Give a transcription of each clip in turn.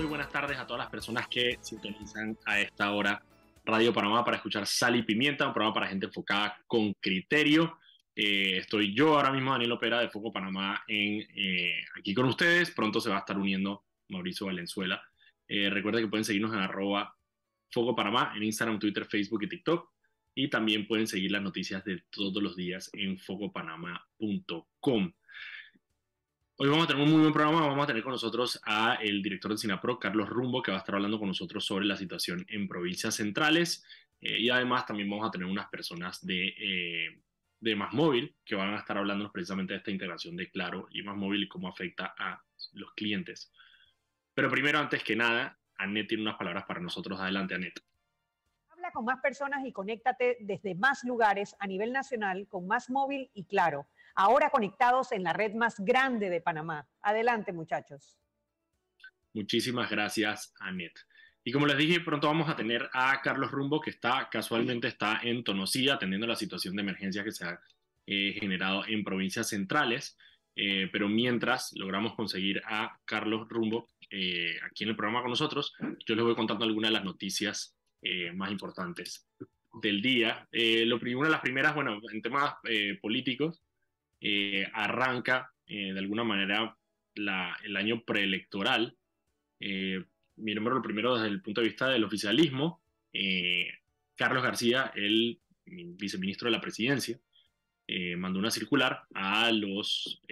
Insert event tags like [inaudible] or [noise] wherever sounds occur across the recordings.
muy buenas tardes a todas las personas que sintonizan a esta hora Radio Panamá para escuchar Sal y Pimienta, un programa para gente enfocada con criterio. Eh, estoy yo ahora mismo, Daniel Opera de Foco Panamá, en, eh, aquí con ustedes. Pronto se va a estar uniendo Mauricio Valenzuela. Eh, recuerda que pueden seguirnos en arroba Foco Panamá en Instagram, Twitter, Facebook y TikTok. Y también pueden seguir las noticias de todos los días en focopanamá.com. Hoy vamos a tener un muy buen programa. Vamos a tener con nosotros a el director de Sinapro, Carlos Rumbo, que va a estar hablando con nosotros sobre la situación en provincias centrales. Eh, y además también vamos a tener unas personas de, eh, de Más Móvil que van a estar hablándonos precisamente de esta integración de Claro y Más Móvil y cómo afecta a los clientes. Pero primero, antes que nada, Anet tiene unas palabras para nosotros. Adelante, Anet. Con más personas y conéctate desde más lugares a nivel nacional con Más Móvil y Claro ahora conectados en la red más grande de Panamá. Adelante, muchachos. Muchísimas gracias, Anet. Y como les dije, pronto vamos a tener a Carlos Rumbo, que está casualmente está en Tonosí atendiendo la situación de emergencia que se ha eh, generado en provincias centrales. Eh, pero mientras logramos conseguir a Carlos Rumbo eh, aquí en el programa con nosotros, yo les voy contando algunas de las noticias más importantes del día. lo, una de las primeras, bueno, en temas políticos, eh, arranca eh, de alguna manera el año preelectoral. Eh, lo primero desde el punto de vista del oficialismo. Eh, Carlos García, el viceministro de la presidencia, mandó una circular a los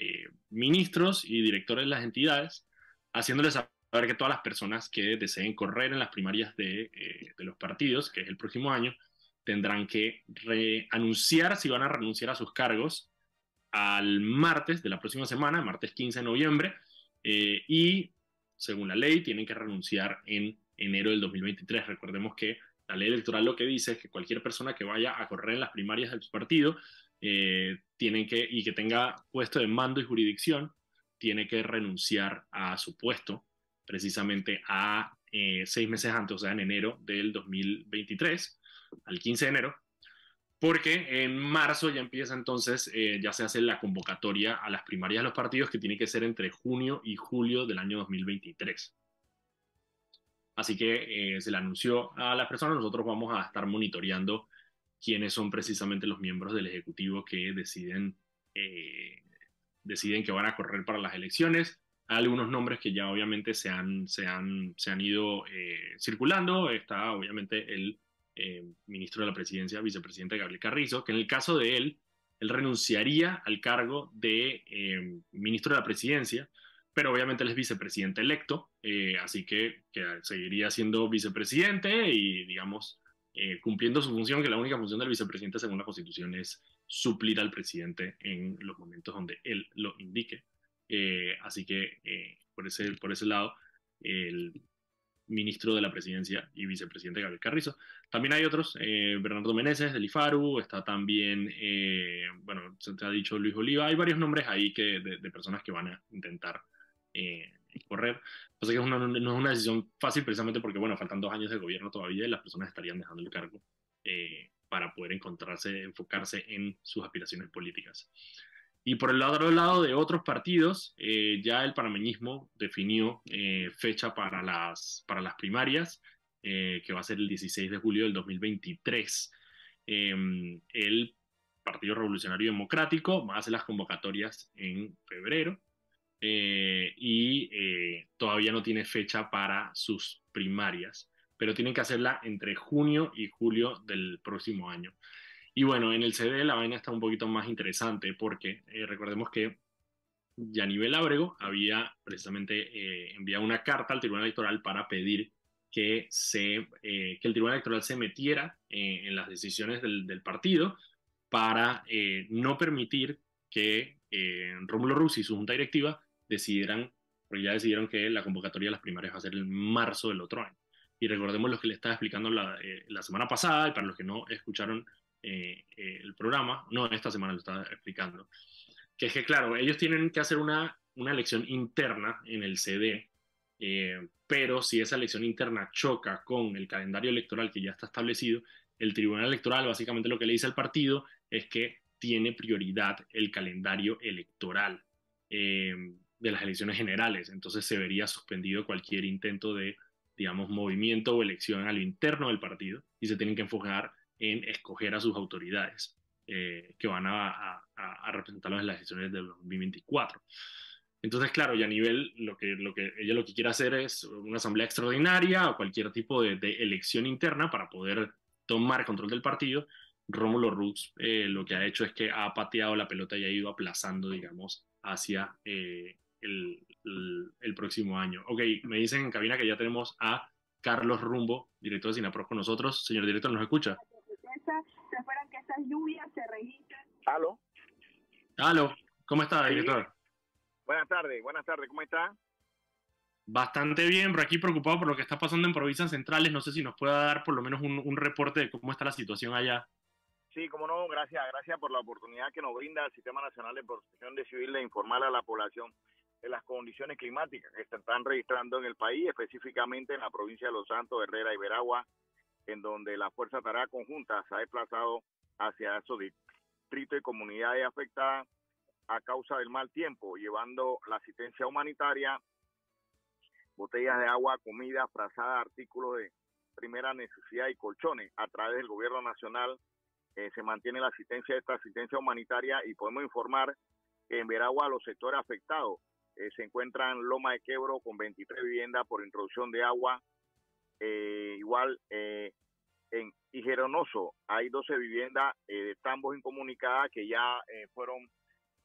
ministros y directores de las entidades, haciéndoles saber que todas las personas que deseen correr en las primarias de, de los partidos, que es el próximo año, tendrán que anunciar si van a renunciar a sus cargos al martes de la próxima semana, martes 15 de noviembre, eh, y según la ley tienen que renunciar en enero del 2023. Recordemos que la ley electoral lo que dice es que cualquier persona que vaya a correr en las primarias del partido eh, que, y que tenga puesto de mando y jurisdicción, tiene que renunciar a su puesto precisamente a eh, seis meses antes, o sea, en enero del 2023, al 15 de enero, porque en marzo ya empieza entonces, eh, ya se hace la convocatoria a las primarias de los partidos que tiene que ser entre junio y julio del año 2023. Así que eh, se le anunció a las personas, nosotros vamos a estar monitoreando quiénes son precisamente los miembros del Ejecutivo que deciden, eh, deciden que van a correr para las elecciones. Hay algunos nombres que ya obviamente se han, se han, se han ido circulando. Está obviamente el eh, ministro de la presidencia, vicepresidente Gabriel Carrizo, que en el caso de él, él renunciaría al cargo de eh, ministro de la presidencia, pero obviamente él es vicepresidente electo, eh, así que, seguiría siendo vicepresidente y, digamos, cumpliendo su función, que la única función del vicepresidente según la Constitución es suplir al presidente en los momentos donde él lo indique. así que por, ese, por ese lado, el ministro de la presidencia y vicepresidente Gabriel Carrizo. También hay otros, eh, Bernardo Meneses del IFARU, está también, eh, bueno, se te ha dicho Luis Oliva, hay varios nombres ahí que, de, personas que van a intentar eh, correr. Pasa que no es una decisión fácil precisamente porque, bueno, faltan dos años de gobierno todavía y las personas estarían dejando el cargo para poder encontrarse, enfocarse en sus aspiraciones políticas. Y por el otro lado de otros partidos, eh, ya el panameñismo definió eh, fecha para las, primarias, eh, que va a ser el 16 de julio del 2023. Em, el Partido Revolucionario Democrático va a hacer las convocatorias en febrero y todavía no tiene fecha para sus primarias, pero tienen que hacerla entre junio y julio del próximo año. Y bueno, en el CD la vaina está un poquito más interesante porque eh, recordemos que Yanivel Ábrego había precisamente eh, enviado una carta al Tribunal Electoral para pedir que, se, eh, que el Tribunal Electoral se metiera en las decisiones del, del partido para no permitir que Rómulo Ruz y su junta directiva decidieran, porque ya decidieron que la convocatoria de las primarias va a ser en marzo del otro año. Y recordemos lo que le estaba explicando la, la semana pasada, y para los que no escucharon eh, eh, el programa, no, esta semana lo estaba explicando, que es que, claro, ellos tienen que hacer una, una elección interna en el CD, eh, pero si esa elección interna choca con el calendario electoral que ya está establecido, el Tribunal Electoral básicamente lo que le dice al partido es que tiene prioridad el calendario electoral. de las elecciones generales. Entonces se vería suspendido cualquier intento de, digamos, movimiento o elección al interno del partido y se tienen que enfocar en escoger a sus autoridades eh, que van a, a, representarlos en las elecciones del 2024. Entonces, claro, y a nivel, lo que, lo que ella lo que quiere hacer es una asamblea extraordinaria o cualquier tipo de, elección interna para poder tomar control del partido. Rómulo Rux eh, lo que ha hecho es que ha pateado la pelota y ha ido aplazando, digamos, hacia eh, el, el, próximo año. Ok, me dicen en cabina que ya tenemos a Carlos Rumbo, director de Sinapro con nosotros. Señor director, ¿nos escucha? Se esperan que estas lluvias se registren. ¿Aló? ¿Aló? ¿Cómo está, director? Buenas tardes, buenas tardes, ¿cómo está? Bastante bien, pero aquí preocupado por lo que está pasando en provincias centrales. No sé si nos pueda dar por lo menos un, reporte de cómo está la situación allá. Sí, como no, gracias, gracias por la oportunidad que nos brinda el Sistema Nacional de Protección de Civil de informar a la población de las condiciones climáticas que se están registrando en el país, específicamente en la provincia de Los Santos, Herrera y Veragua, en donde la Fuerza Tarea Conjunta se ha desplazado hacia esos distritos y comunidades afectadas a causa del mal tiempo, llevando la asistencia humanitaria, botellas de agua, comida, frazada, artículos de primera necesidad y colchones. A través del gobierno nacional eh, se mantiene la asistencia de esta asistencia humanitaria y podemos informar que en Veragua los sectores afectados eh, se encuentran Loma de Quebro con 23 viviendas por introducción de agua, eh, igual en Igeronoso hay 12 viviendas de tambos incomunicadas que ya fueron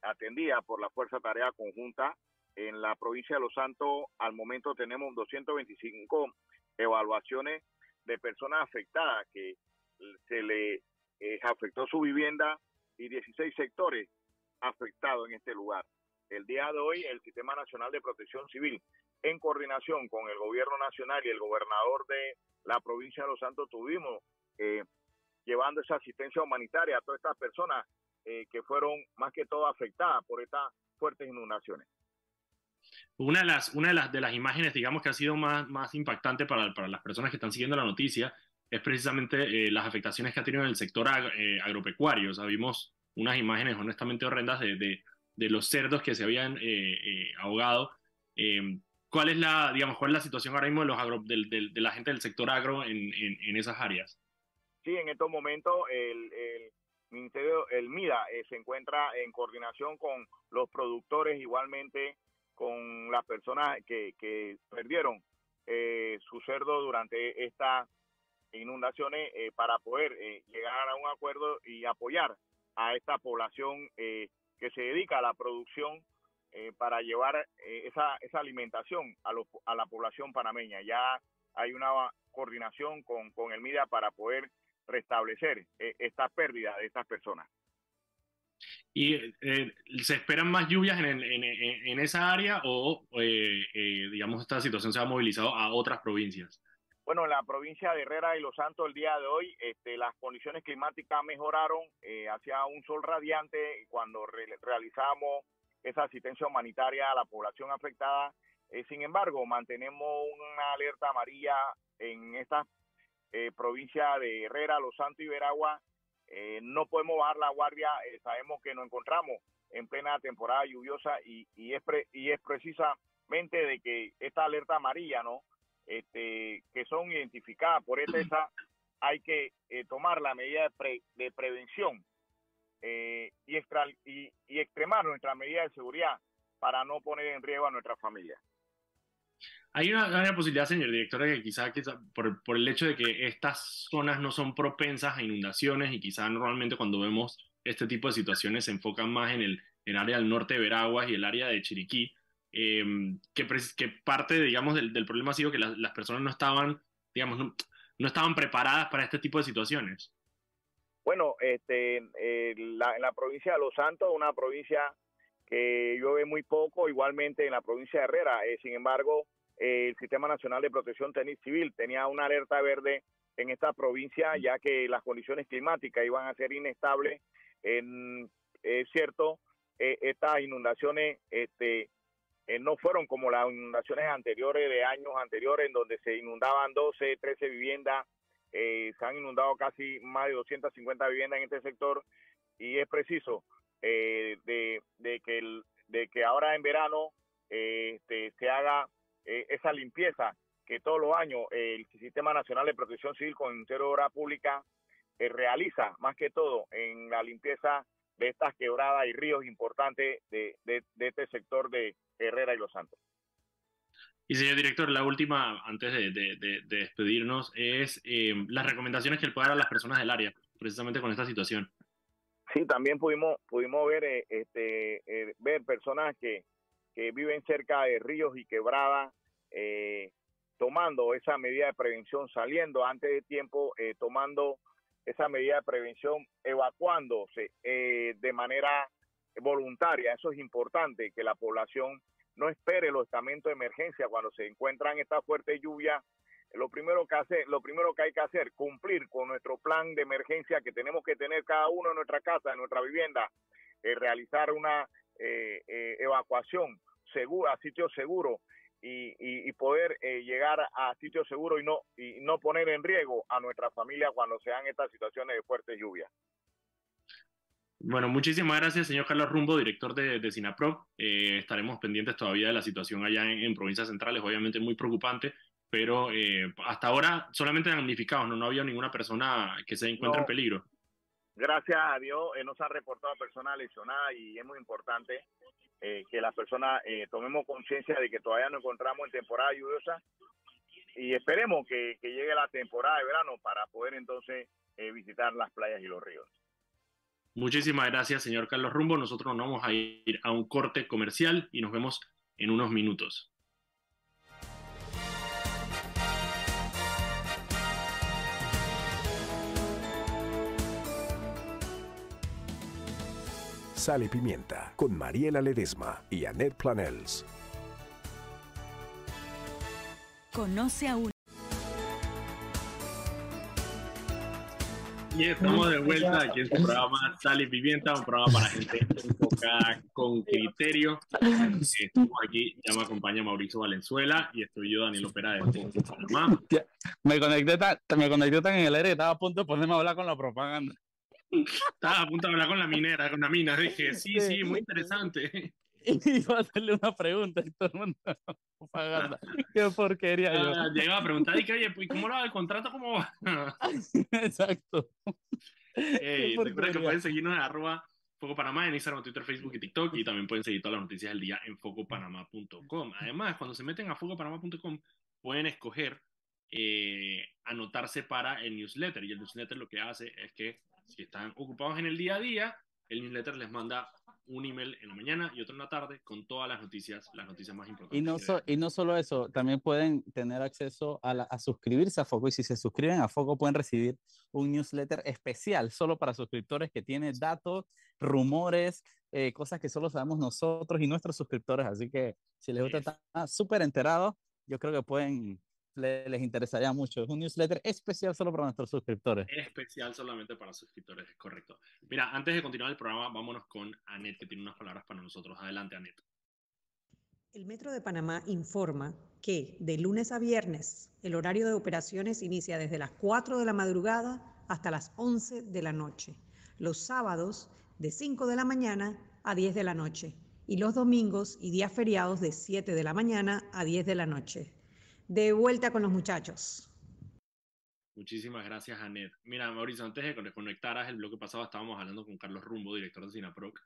atendida por la Fuerza Tarea Conjunta. En la provincia de Los Santos, al momento tenemos 225 evaluaciones de personas afectadas que se le eh, afectó su vivienda y 16 sectores afectados en este lugar. El día de hoy, el Sistema Nacional de Protección Civil, en coordinación con el Gobierno Nacional y el gobernador de la provincia de Los Santos, tuvimos eh, llevando esa asistencia humanitaria a todas estas personas eh, que fueron más que todo afectadas por estas fuertes inundaciones. Una de las, de las, imágenes, digamos, que ha sido más, más impactante para, para las personas que están siguiendo la noticia es precisamente eh, las afectaciones que ha tenido en el sector eh, agropecuario. O vimos unas imágenes honestamente horrendas de, de, de los cerdos que se habían ahogado. ¿Cuál es la, digamos, la situación ahora mismo de, los agro, de, de la gente del sector agro en, en, esas áreas? Sí, en estos momentos el, el Ministerio, el MIDA, eh, se encuentra en coordinación con los productores, igualmente con las personas que, que perdieron eh, su cerdo durante estas inundaciones eh, para poder llegar a un acuerdo y apoyar a esta población que se dedica a la producción para llevar esa, esa alimentación a, a la población panameña. Ya hay una coordinación con, con el MIDA para poder restablecer eh, esta pérdida de estas personas. ¿Y eh, se esperan más lluvias en, en, en esa área o, eh, digamos, esta situación se ha movilizado a otras provincias? Bueno, en la provincia de Herrera y Los Santos el día de hoy este, las condiciones climáticas mejoraron hacia un sol radiante cuando realizamos esa asistencia humanitaria a la población afectada. sin embargo, mantenemos una alerta amarilla en estas eh, provincia de Herrera, Los Santos y Veragua, eh, no podemos bajar la guardia, eh, sabemos que nos encontramos en plena temporada lluviosa y, y, es, y es precisamente de que esta alerta amarilla, ¿no? Este, que son identificadas por esta, hay que tomar la medida de, de prevención y, extra, y, y extremar nuestra medida de seguridad para no poner en riesgo a nuestra familia. Hay una, posibilidad, señor director, de que quizá, por, por, el hecho de que estas zonas no son propensas a inundaciones y quizá normalmente cuando vemos este tipo de situaciones se enfocan más en el, en área del norte de Veraguas y el área de Chiriquí, em, que, que, parte, digamos, del, del, problema ha sido que las personas no estaban, digamos, no, no, estaban preparadas para este tipo de situaciones. Bueno, este, eh, en la provincia de Los Santos, una provincia que llueve muy poco, igualmente en la provincia de Herrera, eh, sin embargo, el Sistema Nacional de Protección Civil tenía una alerta verde en esta provincia ya que las condiciones climáticas iban a ser inestables. En, es cierto, eh, estas inundaciones este, eh, no fueron como las inundaciones anteriores de años anteriores en donde se inundaban 12, 13 viviendas, eh, se han inundado casi más de 250 viviendas en este sector y es preciso de, de, que el, de que ahora en verano este, se haga esa limpieza que todos los años el Sistema Nacional de Protección Civil con el de Obra Pública realiza, más que todo, en la limpieza de estas quebradas y ríos importantes de, de, este sector de Herrera y Los Santos. Y señor director, la última, antes de, de despedirnos, es eh, las recomendaciones que él puede dar a las personas del área, precisamente con esta situación. Sí, también pudimos, pudimos ver, eh, este, eh, ver personas que, que viven cerca de ríos y quebradas, tomando esa medida de prevención, saliendo antes de tiempo, tomando esa medida de prevención, evacuándose de manera voluntaria. Eso es importante, que la población no espere los estamentos de emergencia cuando se encuentran esta fuerte lluvia. Lo primero que hace, lo primero que hay que hacer, cumplir con nuestro plan de emergencia que tenemos que tener cada uno en nuestra casa, en nuestra vivienda, eh, realizar una eh, eh, evacuación a sitio seguro y, poder llegar a sitio seguro y no y no poner en riesgo a nuestra familia cuando sean estas situaciones de fuerte lluvia. Bueno, muchísimas gracias, señor Carlos Rumbo, director de, de SINAPRO. Eh, estaremos pendientes todavía de la situación allá en, provincias centrales, obviamente muy preocupante, pero eh, hasta ahora solamente damnificados, ¿no? no había ninguna persona que se encuentre en peligro. Gracias a Dios eh, no se han reportado personas lesionadas y es muy importante que las personas tomemos conciencia de que todavía nos encontramos en temporada lluviosa y esperemos que, que llegue la temporada de verano para poder entonces visitar las playas y los ríos. Muchísimas gracias, señor Carlos Rumbo. Nosotros nos vamos a ir a un corte comercial y nos vemos en unos minutos. Sal y Pimienta con Mariela Ledesma y Annette Planels. Conoce a un Y estamos de vuelta aquí en su programa Sal y Pimienta, un programa para gente enfocada con criterio. Estamos aquí, ya me acompaña Mauricio Valenzuela y estoy yo, Daniel Opera de Panamá. Me conecté, tan, me conecté tan en el aire, estaba a punto de ponerme a hablar con la propaganda. Estaba a punto de hablar con la minera, con la mina. Dije, sí, sí, muy interesante. [laughs] Y iba a hacerle una pregunta y todo el mundo [laughs] propaganda. [laughs] Qué porquería. Ah, llegaba a preguntar y que, oye, pues, ¿cómo lo va el contrato? ¿Cómo va? Exacto. que pueden seguirnos en arroba Foco Panamá en Instagram, Twitter, Facebook y TikTok y también pueden seguir todas las noticias del día en focopanamá.com. Además, cuando se meten a focopanamá.com pueden escoger eh, anotarse para el newsletter y el newsletter lo que hace es que si están ocupados en el día a día, el newsletter les manda un email en la mañana y otro en la tarde con todas las noticias, las noticias más importantes. Y no, y no solo eso, también pueden tener acceso a, a, suscribirse a Foco y si se suscriben a Foco pueden recibir un newsletter especial solo para suscriptores que tiene datos, rumores, eh, cosas que solo sabemos nosotros y nuestros suscriptores. Así que si les gusta estar súper enterado, yo creo que pueden les interesaría mucho. Es un newsletter especial solo para nuestros suscriptores. Especial solamente para suscriptores, es correcto. Mira, antes de continuar el programa, vámonos con Anet, que tiene unas palabras para nosotros. Adelante, Anet. El Metro de Panamá informa que de lunes a viernes el horario de operaciones inicia desde las 4 de la madrugada hasta las 11 de la noche. Los sábados de 5 de la mañana a 10 de la noche y los domingos y días feriados de 7 de la mañana a 10 de la noche de vuelta con los muchachos. Muchísimas gracias, Anet. Mira, Mauricio, antes de que conectaras el bloque pasado, estábamos hablando con Carlos Rumbo, director de Sinaproc,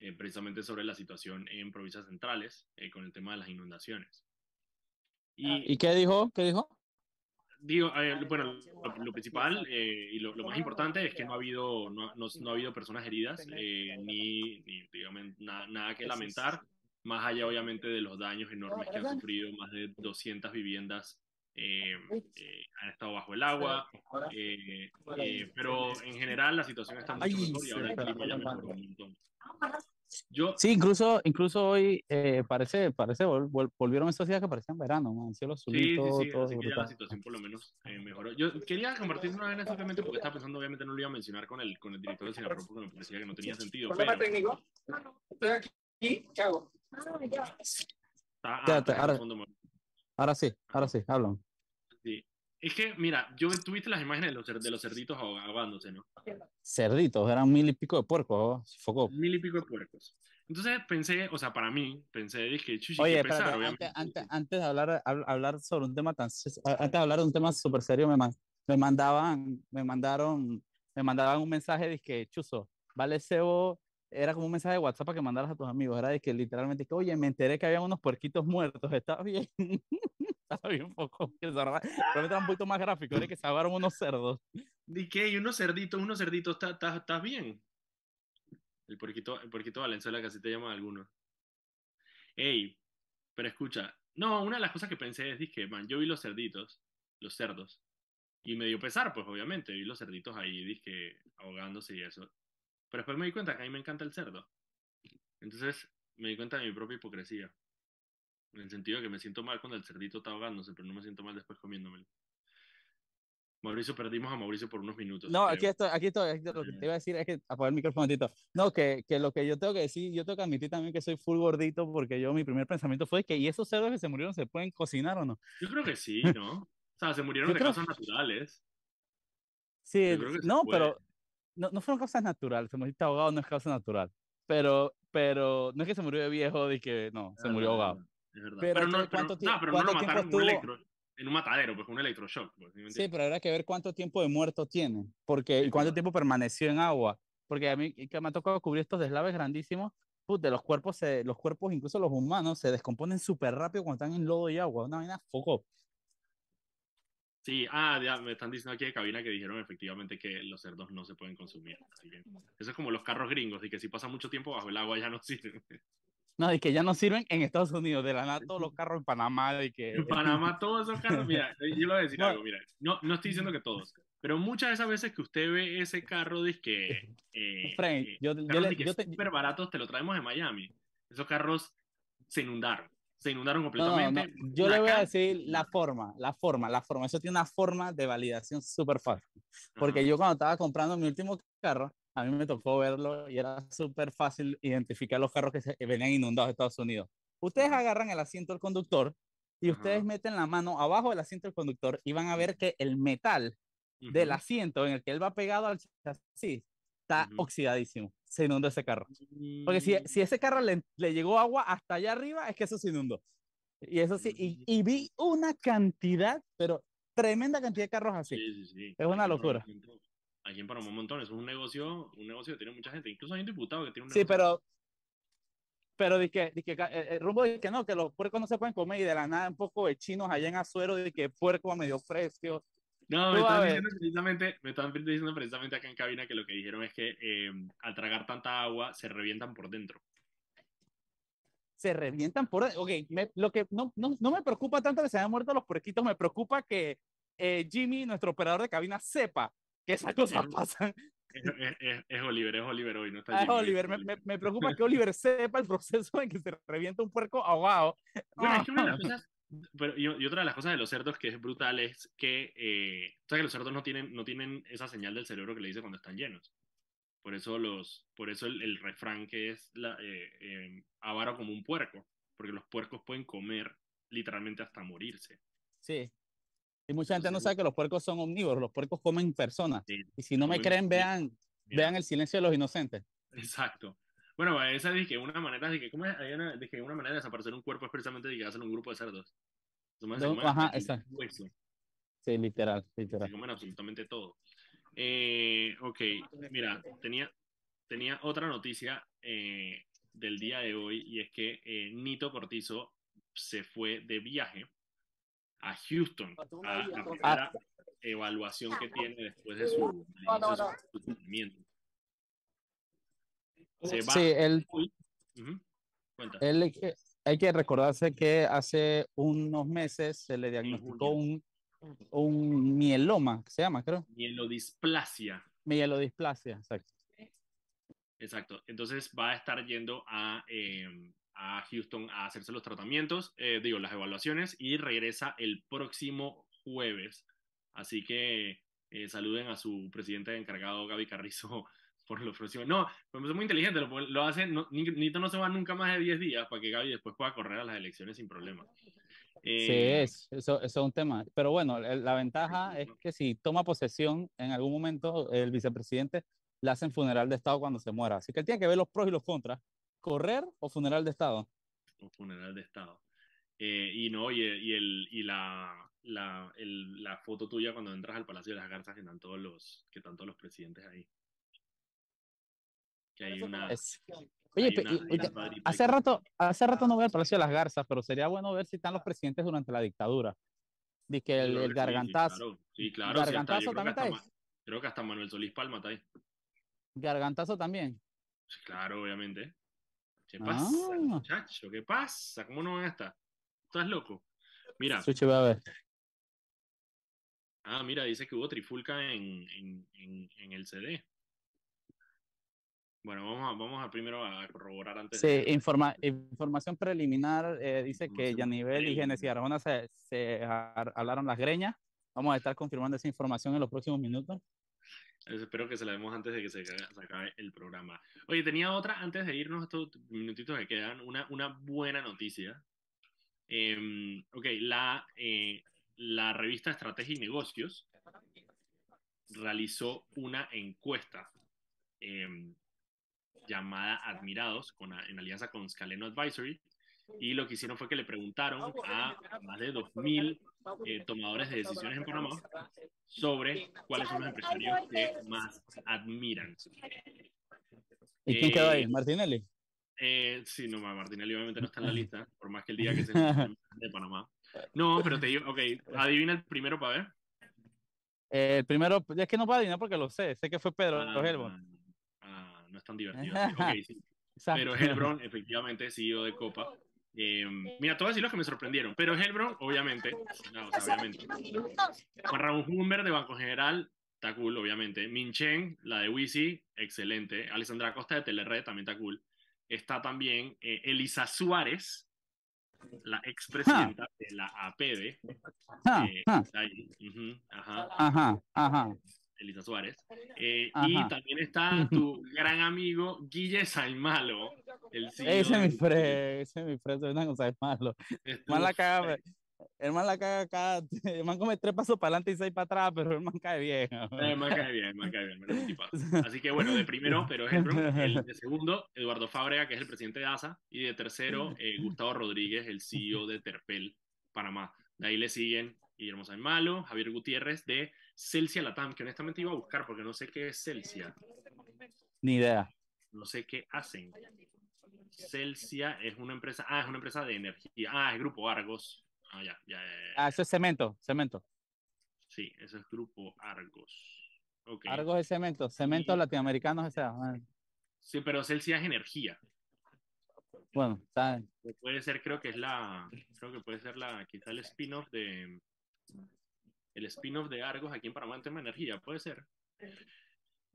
eh, precisamente sobre la situación en provincias centrales eh, con el tema de las inundaciones. ¿Y, qué dijo? ¿Qué dijo? Digo, eh, bueno, lo, principal y lo, más importante es que no ha habido, no, no, ha habido personas heridas, ni, ni digamos, nada que lamentar más allá obviamente de los daños enormes que han sufrido, más de 200 viviendas eh, eh, han estado bajo el agua, eh, pero en general la situación está mucho mejor y ahora el clima ya mejoró un montón. Yo, sí, incluso, incluso hoy parece, parece volvieron estos días que parecían verano, man, cielo azul, sí, todo, sí, sí, así que ya la situación por lo menos mejoró. Yo quería compartir una vez simplemente porque estaba pensando, obviamente no lo iba a mencionar con el, con el director de Sinapro porque me parecía que no tenía sentido. Pero... técnico? Estoy aquí, ¿qué hago? Ah, ahora, sí, ahora sí, hablan. Sí. Es que, mira, yo tuviste las imágenes de los, de los cerditos ahogándose, ¿no? Cerditos, eran mil y pico de puercos, Mil y pico de puercos. Entonces pensé, o sea, para mí, pensé, dije, chuchi, Oye, qué espérate, pesar, antes, obviamente. antes, antes de hablar, hab- hablar sobre un tema tan, antes de hablar de un tema súper serio, me, man- me mandaban, me mandaron, me mandaban un mensaje que, Chuzo, vale cebo, era como un mensaje de WhatsApp para que mandaras a tus amigos, era de que literalmente, que, oye, me enteré que había unos puerquitos muertos, [laughs] estaba bien, estaba bien poco, probablemente era un poquito más gráfico, era que se ahogaron unos cerdos. Dije, y unos cerditos, unos cerditos, ¿estás está, estás bien? El puerquito, el puerquito Valenzuela, que así te llaman algunos. Ey, pero escucha, no, una de las cosas que pensé es, dije, man, yo vi los cerditos, los cerdos, y me dio pesar, pues obviamente, vi los cerditos ahí, dije, ahogándose y eso. Pero después me di cuenta que a mí me encanta el cerdo. Entonces me di cuenta de mi propia hipocresía. En el sentido de que me siento mal cuando el cerdito está ahogándose, pero no me siento mal después comiéndomelo. Mauricio, perdimos a Mauricio por unos minutos. No, creo. aquí estoy, aquí estoy, aquí estoy, lo que te iba a decir es que, apagar el micrófono un momentito. No, que, que lo que yo tengo que decir, yo tengo que admitir también que soy full gordito porque yo, mi primer pensamiento fue que, ¿y esos cerdos que se murieron se pueden cocinar o no? Yo creo que sí, ¿no? O sea, se murieron Yo de creo- causas naturales. Sí, no, pero no, no fueron causas naturales, se murió ahogado no es causa natural, pero, pero no es que se murió de viejo, de que no, se murió ahogado. Es verdad. Pero Pero, no, entonces, pero, ¿cuánto no, pero no lo cuánto mataron con un estuvo? electro, en un matadero, pues con un electroshock. Pues, ¿sí Sí, pero habrá que ver cuánto tiempo de muerto tiene, porque, Sí, y cuánto claro. tiempo permaneció en agua, porque a mí que me ha tocado cubrir estos deslaves grandísimos, de los cuerpos, se, los cuerpos, incluso los humanos, se descomponen súper rápido cuando están en lodo y agua, una vaina foco. Sí, ah, ya me están diciendo aquí de cabina que dijeron efectivamente que los cerdos no se pueden consumir. Así que eso es como los carros gringos, y que si pasa mucho tiempo bajo el agua ya no [laughs] sirven. No, y que ya no sirven en Estados Unidos, de la nada todos los carros en Panamá, y que... En Panamá todos esos carros, mira, [laughs] yo le voy a decir No. algo, mira, no, no estoy diciendo que todos, pero muchas de esas veces que usted ve ese carro, que eh, Frank, eh, yo- yo le- yo te- súper baratos, te lo traemos de Miami. Esos carros se inundaron, se inundaron No, no, completamente. no, Yo le voy a decir la forma, la forma, la forma. Eso tiene una forma de validación súper fácil. Porque Ajá. yo cuando estaba comprando mi último carro, a mí me tocó verlo y era súper fácil identificar los carros que se, que venían inundados de Estados Unidos. Ustedes agarran el asiento del conductor y Ajá. ustedes meten la mano abajo del asiento del conductor y van a ver que el metal del asiento en el que él va pegado al chasis está oxidadísimo. Se inundó ese carro. Porque si, si ese carro le, le llegó agua hasta allá arriba, es que eso se inundó. Y eso sí, y, y vi una cantidad, pero tremenda cantidad de carros así. Sí, sí, sí. Es una locura. Aquí en Panamá un montón. Es un negocio, un negocio que tiene mucha gente. Incluso hay un diputado que tiene un Sí, negocio. pero, pero de que, de que ca- eh, eh, rumbo de que no, que los puercos no se pueden comer y de la nada un poco de chinos allá en Azuero de que puerco a medio precio. No, me están diciendo precisamente, me están diciendo precisamente acá en cabina que lo que dijeron es que eh, al tragar tanta agua se revientan por dentro. Se revientan por... Ok, me- lo que no, no, no me preocupa tanto que se hayan muerto los puerquitos, me preocupa que eh, Jimmy, nuestro operador de cabina, sepa que esas cosas pasan. Es, es- es- es Oliver, es Oliver hoy, no está Ah, es Jimmy, Oliver, me, me, me preocupa que Oliver sepa el proceso en que se revienta un puerco ahogado. Bueno, es que una de las cosas, pero, y, y otra de las cosas de los cerdos que es brutal es que, eh, o sea, que los cerdos no tienen, no tienen esa señal del cerebro que le dice cuando están llenos. Por eso, los, por eso el, el refrán que es la, eh, eh, avaro como un puerco, porque los puercos pueden comer literalmente hasta morirse. Sí. Y mucha gente no sabe que los puercos son omnívoros, los puercos comen personas. Sí, Y si no me creen, vean, vean el silencio de los inocentes. Exacto. Bueno, esa es que una manera de que, ¿cómo es? Hay una, de que una manera de desaparecer un cuerpo es precisamente de que hacen un grupo de cerdos. Se comen- se No, ajá, exacto. hueso. Sí, literal, Se literal. comen absolutamente todo. Eh, ok, mira, tenía, tenía otra noticia eh, del día de hoy y es que eh, Nito Cortizo se fue de viaje a Houston a la primera evaluación que tiene después de su, de su tratamiento. Se va Sí, él, hay que- hay que recordarse que hace unos meses se le diagnosticó un, un mieloma, que se llama, creo. Mielodisplasia. Mielodisplasia, exacto. Exacto. Entonces va a estar yendo a, eh, a Houston a hacerse los tratamientos, eh, digo, las evaluaciones, y regresa el próximo jueves. Así que eh, saluden a su presidente encargado, Gaby Carrizo, por lo próximo. No, pues es muy inteligente, lo, lo hace, no, ni- Nito no se va nunca más de 10 días para que Gaby después pueda correr a las elecciones sin problema. Sí, Eh, es, eso, eso es un tema. Pero bueno, la ventaja es que si toma posesión en algún momento, el vicepresidente le hacen funeral de Estado cuando se muera. Así que él tiene que ver los pros y los contras. ¿Correr o funeral de Estado? O funeral de Estado. Eh, y no, y, y, el, y la, la, el, la foto tuya cuando entras al Palacio de las Garzas, que están todos los, que están todos los presidentes ahí. Que hay una. Es- Oye, hay una- y- una hace rato, hace rato no veo el Palacio de las Garzas, pero sería bueno ver si están los presidentes durante la dictadura. Dice que el, sí, gargantazo, claro. Sí, claro. sí, hasta- yo gargantazo creo que también hasta está ahí. Creo que hasta Manuel Solís Palma está ahí. gargantazo también. Sí, Claro, obviamente. ¿Qué Ah. pasa, muchacho? ¿Qué pasa? ¿Cómo no van a estar? ¿Estás loco? Mira, a ver. ah, mira, dice que hubo trifulca en, en, en, en el CD. Bueno, vamos a, vamos a primero a corroborar antes Sí, de... informa- información preliminar eh, dice que Yanivel y Genesis. Arjona se, se ar- hablaron las greñas. Vamos a estar confirmando esa información en los próximos minutos. Espero que se la demos antes de que se, se acabe el programa. Oye, tenía otra, antes de irnos estos minutitos que quedan, una, una buena noticia. Em, ok, la, eh, la revista Estrategia y Negocios realizó una encuesta em, llamada Admirados con, en alianza con Scaleno Advisory y lo que hicieron fue que le preguntaron a más de 2.000 eh, tomadores de decisiones en Panamá sobre cuáles son los empresarios que más admiran. ¿Y quién quedó ahí? Eh, ¿Martinelli? Eh, sí, no, Martinelli obviamente no está en la [laughs] lista, por más que el día que se de Panamá. No, pero te digo, ok, adivina el primero para ver. Eh, el primero, es que no puedo adivinar porque lo sé. Sé que fue Pedro Ah, Helbon. ah, no es tan divertido. [laughs] Sí. Pero Helbron, efectivamente, CEO de Copa. Eh, mira, a decir los que me sorprendieron. Pero Helbron, obviamente, no, o sea, obviamente. Juan Ramón Humber de Banco General, está cool, obviamente. Minchen, la de Wisi, excelente. Alessandra Costa de Telered, también está cool. Está también eh, Elisa Suárez, la expresidenta de la APD. Ah, eh, ah, está ahí. Ujú, ajá. ajá, ajá. Elisa Suárez. Eh, y también está tu [laughs] gran amigo Guille Saimalo, el CEO Ese es mi de- fre, ese es mi fre, es una cosa de malo. estuvo- Man la caga, el man la caga acá, [laughs] el man come tres pasos para adelante y seis para atrás, pero el man cae bien. Eh, me cae bien, me cae bien, tipazo. Así que bueno, de primero, pero Helbron, el de segundo, Eduardo Fábrega, que es el presidente de ASA, y de tercero, eh, Gustavo Rodríguez, el CEO de Terpel, Panamá. De ahí le siguen Guillermo Saimalo, Javier Gutiérrez de Celsia Latam, que honestamente iba a buscar porque no sé qué es Celsia, Ni idea. no sé qué hacen. Celsia es una empresa, ah, es una empresa de energía, ah, es Grupo Argos. Ah, ya, ya. Ah, eso es cemento, cemento. Sí, eso es Grupo Argos. Ok. Argos es cemento, cemento Y- latinoamericanos, o sea, ah, Sí, pero Celsia es energía. bueno, saben. puede ser, creo que es la, creo que puede ser la, quizá el spin-off de, el spin-off de Argos aquí en Panamá en tema de energía, puede ser.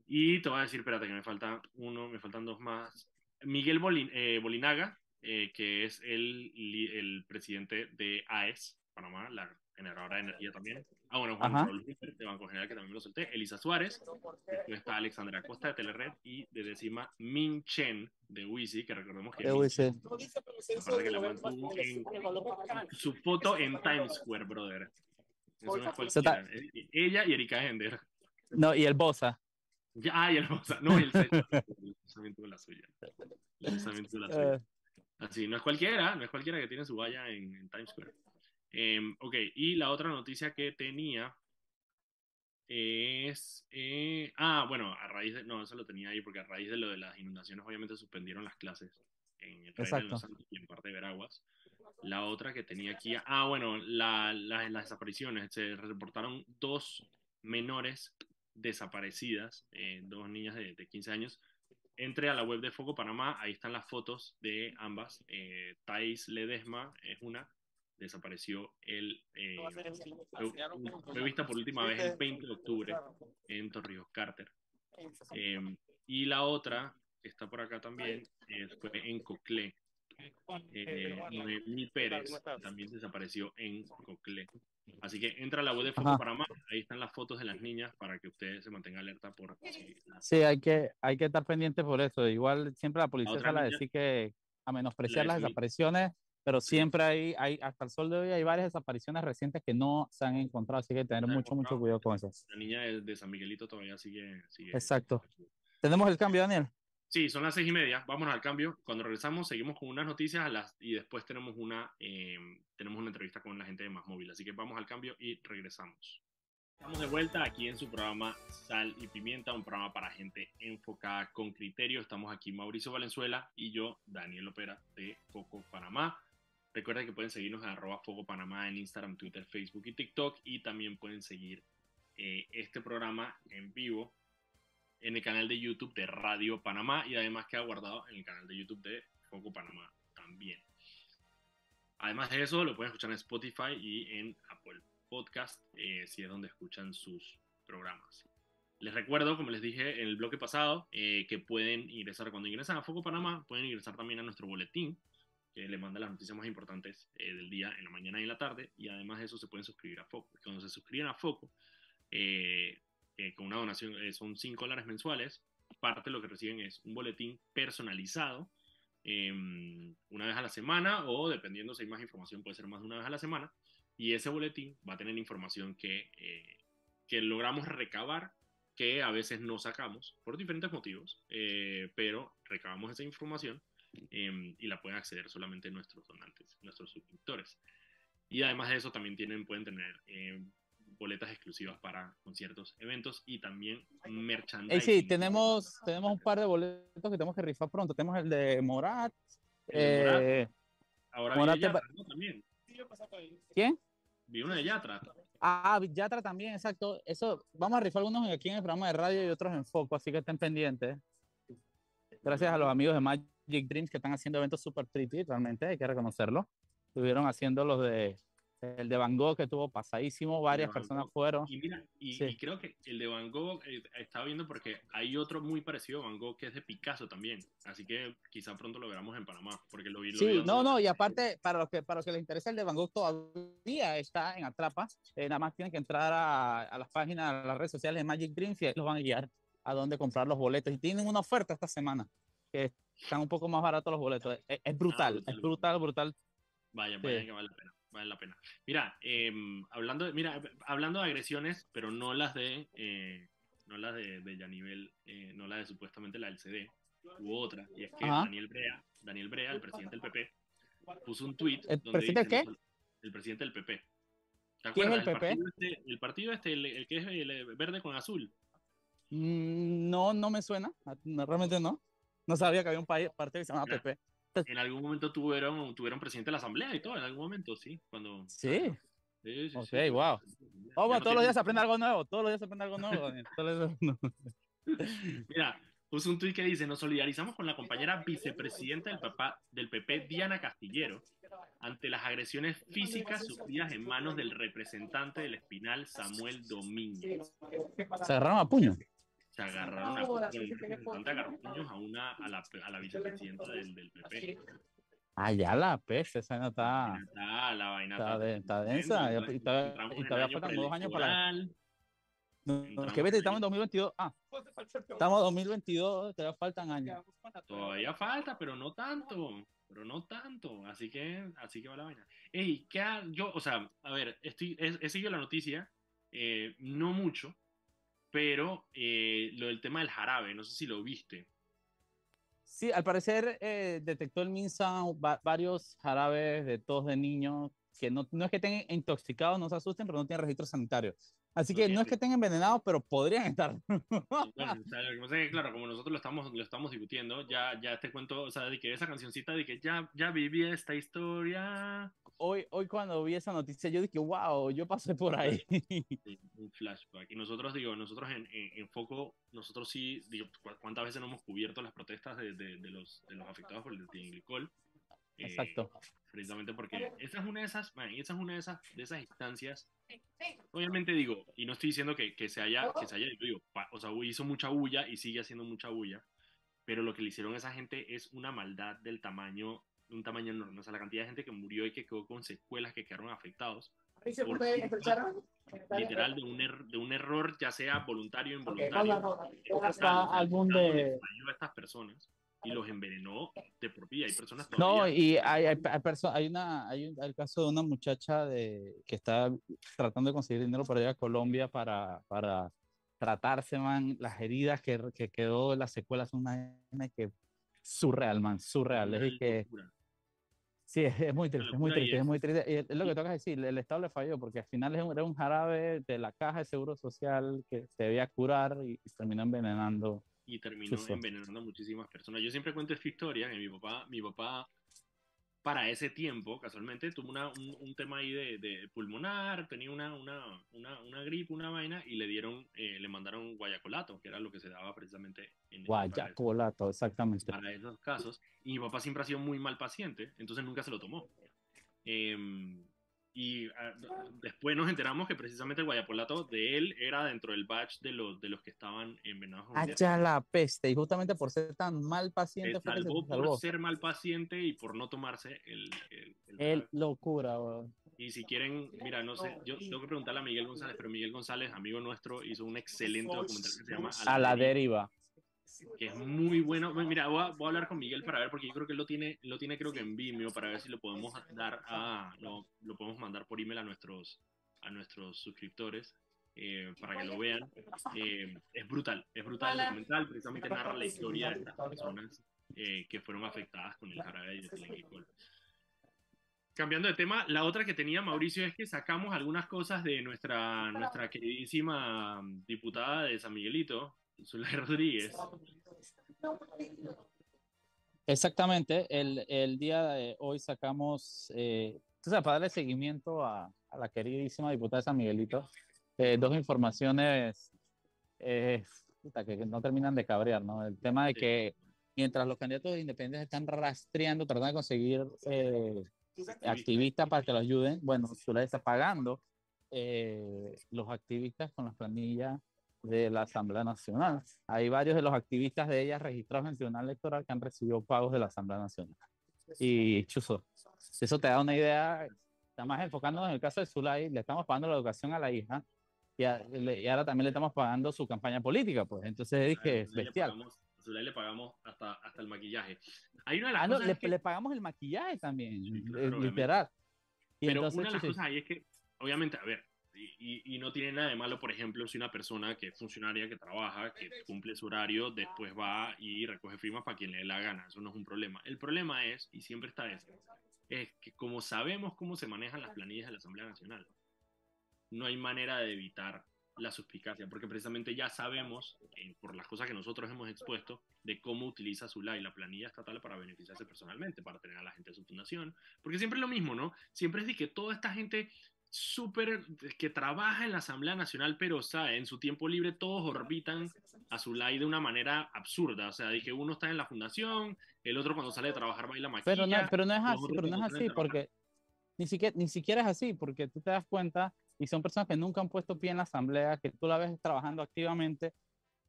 Y te voy a decir, espérate, que me falta uno, me faltan dos más. Miguel Bolin- eh, Bolinaga, eh, que es el, el presidente de AES, Panamá, la generadora de energía también. Ah, bueno, Juan. Raúl de Banco General, que también me lo solté. Elisa Suárez, después está Alexandra Costa de Telered y de décima Min Chen de Wisi, que recordemos que. Aparte que la mantuvo en su foto en Times Square, brother. Eso no es cualquiera. Eh, Ella y Erika Hender. No, y el Bosa. Ya, ah, y el Bosa. No, y el también tuvo la suya. El también tuvo la suya. Eh, [laughs] Así, no es cualquiera, no es cualquiera que tiene su valla en, en Times Square. Em, ok, y la otra noticia que tenía es... eh, ah, bueno, a raíz de... No, eso lo tenía ahí porque a raíz de lo de las inundaciones obviamente suspendieron las clases en el Reino de Exacto. los Santos y en parte de Veraguas. La otra que tenía aquí... Ah, bueno, la- la- las desapariciones. Se reportaron dos menores desaparecidas, eh, dos niñas de, de 15 años. Entre a la web de Foco Panamá, ahí están las fotos de ambas. Eh, Thais Ledesma es una, desapareció el... eh, fue, vista por última vez el 20 de octubre en Torrijos Carter. Eh, y la otra, que está por acá también, eh, fue en Coclé. Eh, Noemí Pérez también desapareció en Coclé. Así que entra a la web de Foco. Panamá, ahí están las fotos de las niñas para que usted se mantenga alerta por si las- Sí, hay que, hay que estar pendiente por eso. Igual siempre la policía sale a niña- decir que a menospreciar La las desapariciones, pero siempre hay, hay, hasta el sol de hoy hay varias desapariciones recientes que no se han encontrado, así que tener mucho, mucho cuidado con eso. La niña de, de San Miguelito todavía sigue. sigue Exacto. Tenemos el cambio, Daniel. Sí, son las seis y media. Vámonos al cambio. Cuando regresamos, seguimos con unas noticias a las, y después tenemos una, eh, tenemos una entrevista con la gente de Más Móvil. Así que vamos al cambio y regresamos. Estamos de vuelta aquí en su programa Sal y Pimienta, un programa para gente enfocada con criterio. Estamos aquí Mauricio Valenzuela y yo, Daniel Opera de Foco Panamá. Recuerden que pueden seguirnos en arroba Foco Panamá en Instagram, Twitter, Facebook y TikTok. Y también pueden seguir eh, este programa en vivo en el canal de YouTube de Radio Panamá y además queda guardado en el canal de YouTube de Foco Panamá también. Además de eso, lo pueden escuchar en Spotify y en Apple Podcast, eh, si es donde escuchan sus programas. Les recuerdo, como les dije en el bloque pasado, eh, que pueden ingresar cuando ingresan a Foco Panamá, pueden ingresar también a nuestro boletín, que les manda las noticias más importantes eh, del día en la mañana y en la tarde, y además de eso se pueden suscribir a Foco. Cuando se suscriben a Foco, eh, eh, con una donación, eh, son 5 dólares mensuales, parte de lo que reciben es un boletín personalizado eh, una vez a la semana o dependiendo si hay más información puede ser más de una vez a la semana y ese boletín va a tener información que, eh, que logramos recabar que a veces no sacamos por diferentes motivos, eh, pero recabamos esa información eh, y la pueden acceder solamente nuestros donantes, nuestros suscriptores. Y además de eso también tienen, pueden tener eh, boletas exclusivas para conciertos, eventos y también merchandising. Sí, tenemos, tenemos un par de boletos que tenemos que rifar pronto. Tenemos el de Morat. El de Morat. eh, Ahora Morat viene te Yatra, ¿no? También. ¿Quién? Vi una de Yatra. Ah, Yatra también, exacto. Eso, vamos a rifar algunos aquí en el programa de radio y otros en foco, así que estén pendientes. Gracias a los amigos de Magic Dreams que están haciendo eventos super pretty, realmente, hay que reconocerlo. Estuvieron haciendo los de el de Van Gogh que estuvo pasadísimo, varias personas fueron. Y mira, y, Sí. y creo que el de Van Gogh eh, estaba viendo porque hay otro muy parecido a Van Gogh que es de Picasso también. Así que quizá pronto lo veremos en Panamá, porque lo vi. lo Sí, no, no, y aparte, para los que, para los que les interesa el de Van Gogh todavía está en Atrapa, eh, nada más tienen que entrar a, a las páginas, a las redes sociales de Magic Dreams y ahí los van a guiar a dónde comprar los boletos. Y tienen una oferta esta semana, que están un poco más baratos los boletos. Es, es brutal, brutal, es brutal, brutal. Vaya, Sí. vaya que vale la pena, vale la pena. Mira, em, hablando de, mira, hablando de agresiones, pero no las de, eh, no las de, de Yanivel, eh, no las de supuestamente la del CD, hubo otra, y es que Ajá. Daniel Brea, Daniel Brea, el presidente del PP, puso un tweet ¿El donde presidente dice, qué? "No sol- El presidente del PP. ¿Te ¿Quién es el PP? partido este, el partido este, el, el que es el verde con azul. Mm, No, no me suena, realmente no. No sabía que había un partido que se llama Mira, PP. En algún momento tuvieron, tuvieron presidente de la asamblea y todo, en algún momento, sí. Cuando, Sí. Sí, sí, Ok, sí, wow. Oh, Ya bueno, no todos los días se aprende algo nuevo, todos los días se aprende algo nuevo. [laughs] Mira, puso un tuit que dice, nos solidarizamos con la compañera vicepresidenta del, papá, del PP, Diana Castillero, ante las agresiones físicas sufridas en manos del representante del Espinal, Samuel Domínguez. Se agarraron a puño. Se agarraron a a, una, a, la, a la vicepresidenta del, del PP. Ah, ya la peste, esa no está. Está, la vaina Está, de- está densa. Y, y todavía, entramos y todavía faltan como dos años para. No, entramos que vete, estamos en año- 2022. Ah, estamos en 2022, todavía faltan años. Todavía falta, pero no tanto. Pero no tanto. Así que, así que va la vaina. Ey, ¿qué ha- yo, o sea, a ver, estoy, he, he seguido la noticia, eh, no mucho, pero eh, lo del tema del jarabe, no sé si lo viste. Sí, al parecer eh, detectó el MinSA va- varios jarabes de tos de niños que no, no es que estén intoxicados, no se asusten, pero no tienen registro sanitario. Así que no es que estén envenenados, pero podrían estar. Bueno, o sea, claro, como nosotros lo estamos, lo estamos discutiendo, ya, ya te cuento, o sea, de que esa cancioncita de que ya, ya viví esta historia, Hoy, hoy cuando vi esa noticia, yo dije, wow, yo pasé por ahí. [laughs] Sí, un flashback. Y nosotros, digo, nosotros en, en, en Foco, nosotros sí, digo, cu- ¿cuántas veces no hemos cubierto las protestas de, de, de los, de los afectados por el glicol? Exacto. precisamente porque esa es una de esas, man, esa es una de esas, de esas instancias. Obviamente digo, y no estoy diciendo que, que se haya, que se haya, digo, pa- o sea, hizo mucha bulla y sigue haciendo mucha bulla, pero lo que le hicieron a esa gente es una maldad del tamaño, un tamaño enorme. O sea, la cantidad de gente que murió y que quedó con secuelas, que quedaron afectados, por culpa, literal de un, er- de un error, ya sea voluntario o involuntario. Está álbum de- les falló a estas personas y los envenenó de por vida. Hay personas No, todavía. y hay, hay, hay, perso- hay una, hay un, hay el caso de una muchacha de, que está tratando de conseguir dinero para ir a Colombia para, para tratarse, man, las heridas que, que quedó, las secuelas son una que surreal, man, surreal. Es que locura. Sí, es, muy triste, es muy triste, es es- muy triste. Y es lo que toca decir, el Estado le falló porque al final es un- era un jarabe de la caja de seguro social que se debía curar y, y terminó envenenando. y terminó envenenando a muchísimas personas. Yo siempre cuento esta historia, que mi papá, mi papá para ese tiempo, casualmente, tuvo una, un, un tema ahí de, de pulmonar, tenía una, una, una, una gripe, una vaina, y le dieron, eh, le mandaron guayacolato, que era lo que se daba precisamente en para, eso- Guayacolato, exactamente. para esos casos. Y mi papá siempre ha sido muy mal paciente, entonces nunca se lo tomó. Em, y ah, después nos enteramos que precisamente el guayacolato de él era dentro del batch de los, de los que estaban envenenados. Allá la peste, y justamente por ser tan mal paciente fue que se salvó por ser mal paciente y por no tomarse el... el- el El jarabe. locura, weón. Y si quieren, mira, no sé, yo tengo que preguntarle a Miguel González, pero Miguel González, amigo nuestro, hizo un excelente documental que se llama A la deriva. Que es muy bueno. Bueno, Mira, voy a, voy a hablar con Miguel para ver, porque yo creo que él lo tiene, lo tiene creo que en Vimeo, para ver si lo podemos dar a, lo, lo podemos mandar por email a nuestros, a nuestros suscriptores. eh, para que lo vean, Eh, es brutal, es brutal el documental, precisamente narra la historia de estas personas eh, que fueron afectadas con el jarabe de etilenglicol. Cambiando de tema, la otra que tenía Mauricio es que sacamos algunas cosas de nuestra, nuestra queridísima diputada de San Miguelito, Zulay Rodríguez. Exactamente, el, el día de hoy sacamos, eh, sabes, para darle seguimiento a, a la queridísima diputada de San Miguelito, eh, dos informaciones eh, que no terminan de cabrear, ¿no? El tema de que mientras los candidatos independientes están rastreando, tratando de conseguir eh, activistas para que los ayuden, bueno, Zulay está pagando eh, los activistas con las planillas de la Asamblea Nacional. Hay varios de los activistas de ella registrados en el Tribunal Electoral que han recibido pagos de la Asamblea Nacional. Y chuzo, eso te da una idea, estamos enfocándonos en el caso de Zulay, le estamos pagando la educación a la hija y, a- le- y ahora también le estamos pagando su campaña política, pues entonces es que es le bestial. Zulay le pagamos hasta, hasta el maquillaje. Hay una de las Ah, no, cosas le, es que- le pagamos el maquillaje también, Sí, claro, literal. Y Pero entonces, una de las cosas ahí es que, obviamente, a ver, y, y- y no tiene nada de malo, por ejemplo, si una persona que es funcionaria, que trabaja, que cumple su horario, después va y recoge firmas para quien le dé la gana. Eso no es un problema. El problema es, y siempre está eso, es que como sabemos cómo se manejan las planillas de la Asamblea Nacional, no hay manera de evitar la suspicacia, porque precisamente ya sabemos, eh, por las cosas que nosotros hemos expuesto, de cómo utiliza Zulay la planilla estatal para beneficiarse personalmente, para tener a la gente de su fundación, porque siempre es lo mismo, ¿no? Siempre es de que toda esta gente súper que trabaja en la Asamblea Nacional, pero, ¿sabe? En su tiempo libre todos orbitan a Zulay de una manera absurda, o sea, que uno está en la fundación, el otro cuando sale de trabajar baila maquilla. Pero no, pero no es así, pero no es así, porque ni siquiera, ni siquiera es así, porque tú te das cuenta y son personas que nunca han puesto pie en la asamblea, que tú la ves trabajando activamente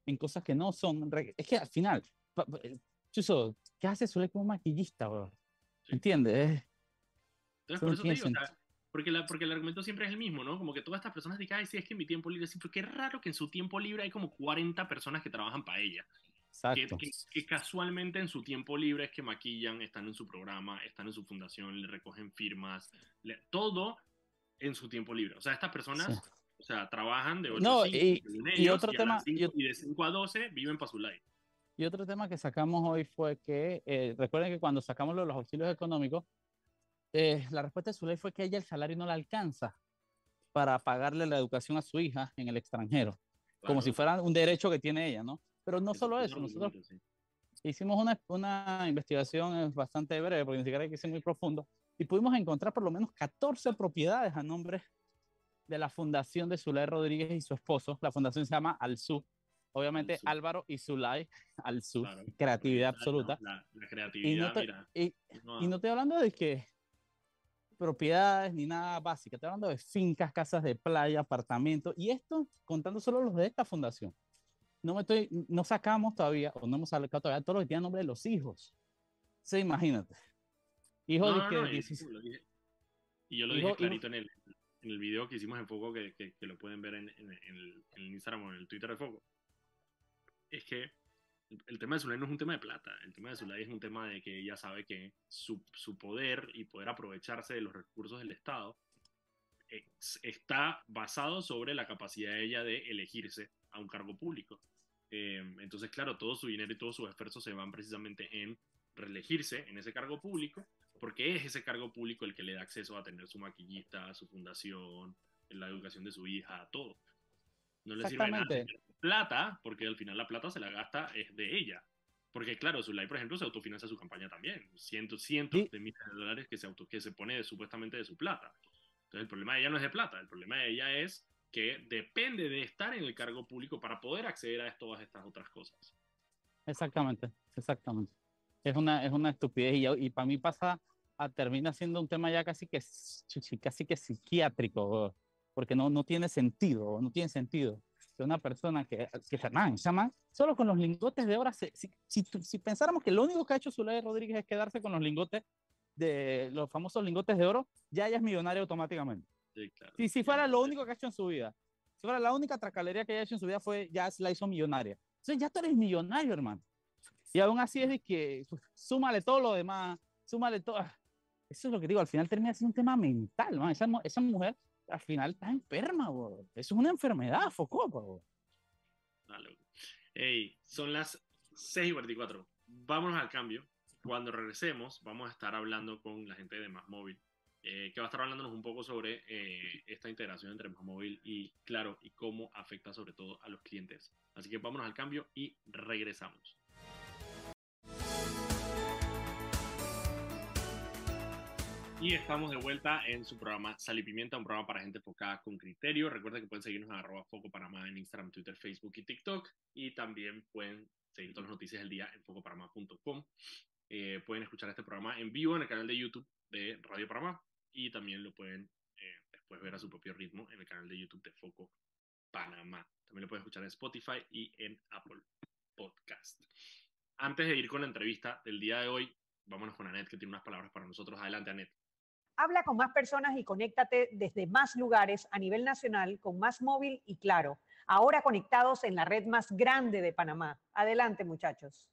en cosas que no son. Es que al final, eh, Chuzo, ¿qué hace Zule como maquillista? Sí. ¿Entiendes? Es- Entonces, por eso te digo, o sea. Porque, la, porque el argumento siempre es el mismo, ¿no? Como que todas estas personas dicen, ay, sí, es que en mi tiempo libre, sí, pero qué raro que en su tiempo libre hay como 40 personas que trabajan para ella. Que, Exacto. que- que casualmente en su tiempo libre es que maquillan, están en su programa, están en su fundación, le recogen firmas, le- todo en su tiempo libre. O sea, estas personas, Sí. o sea, trabajan de 8 No, a 5, y- según y ellos, otro las tema- 5 y- y de 5 a 12 viven para su live. Y otro tema que sacamos hoy fue que, eh, recuerden que cuando sacamos los auxilios económicos, eh, la respuesta de su ley fue que ella el salario no le alcanza para pagarle la educación a su hija en el extranjero, como Claro, si fuera un derecho que tiene ella, ¿no? Pero no ese solo es eso, nosotros sí. hicimos una, una investigación eh, bastante breve, porque ni siquiera hay que ser muy profundo, y pudimos encontrar por lo menos 14 propiedades a nombre de la fundación de Zulay Rodríguez y su esposo. La fundación se llama Alsu. Obviamente Alsu. Álvaro y Zulay, Alsu, Claro, creatividad la- absoluta. La, la Y creatividad, no, te, mira. y, no- y no estoy hablando de que propiedades ni nada básico, estoy hablando de fincas, casas de playa, apartamentos, y esto contando solo los de esta fundación. No me estoy, no sacamos todavía, o no hemos sacado todavía todo lo que tiene nombre de los hijos. Sí, imagínate. Hijos No, de no, que no, y, 16 lo dije- y yo lo Hijo- dije hijo- clarito en el, en el video que hicimos en Foco, que, que, que lo pueden ver en, en, en el, en el Instagram o en el Twitter de Foco. Es que el, tema de Zulay no es un tema de plata, el tema de Zulay es un tema de que ella sabe que su, su poder y poder aprovecharse de los recursos del Estado es- está basado sobre la capacidad de ella de elegirse a un cargo público. Eh, entonces, claro, todo su dinero y todos sus esfuerzos se van precisamente en reelegirse en ese cargo público, porque es ese cargo público el que le da acceso a tener su maquillista, su fundación, la educación de su hija, todo. No le sirve nada plata, porque al final la plata se la gasta es de ella. Porque claro, Zulay, por ejemplo, se autofinancia su campaña también. Cientos, cientos Sí. de miles de dólares que se, auto, que se pone supuestamente de su plata. Entonces el problema de ella no es de plata, el problema de ella es que depende de estar en el cargo público para poder acceder a todas estas otras cosas. Exactamente, exactamente. Es una, es una estupidez y, y para mí pasa a termina siendo un tema ya casi que, casi que psiquiátrico, porque no, no tiene sentido, no tiene sentido que una persona que, que esa man, solo con los lingotes de oro, si, si, si pensáramos que lo único que ha hecho Zulay Rodríguez es quedarse con los lingotes de los famosos lingotes de oro, ya ella es millonaria automáticamente. Sí, claro. Si, si fuera lo único que ha hecho en su vida, si fuera la única tracalería que haya hecho en su vida fue, ya la hizo millonaria. Entonces ya tú eres millonario, hermano. Y aún así es de que uf, súmale todo lo demás, súmale todo. ah, Eso es lo que digo, al final termina siendo un tema mental, man. Esa, esa mujer al final está enferma, bro. Eso es una enfermedad, foco, bro. Son las 6 y 44. Vámonos al cambio. Cuando regresemos, vamos a estar hablando con la gente de Más Móvil, eh, que va a estar hablándonos un poco sobre eh, esta integración entre Más Móvil y Claro y cómo afecta sobre todo a los clientes. Así que vámonos al cambio y regresamos. Y estamos de vuelta en su programa Sal y Pimienta, un programa para gente enfocada con criterio. Recuerden que pueden seguirnos en arroba Foco Panamá en Instagram, Twitter, Facebook y TikTok. Y también pueden seguir todas las noticias del día en focopanamá.com. Eh, pueden escuchar este programa en vivo en el canal de YouTube de Radio Panamá. Y también lo pueden eh, después ver a su propio ritmo en el canal de YouTube de Foco Panamá. También lo pueden escuchar en Spotify y en Apple Podcast. Antes de ir con la entrevista del día de hoy, vámonos con Anet, que tiene unas palabras para nosotros. Adelante, Anet. Habla con más personas y conéctate desde más lugares a nivel nacional con más móvil y claro. Ahora conectados en la red más grande de Panamá. Adelante, muchachos.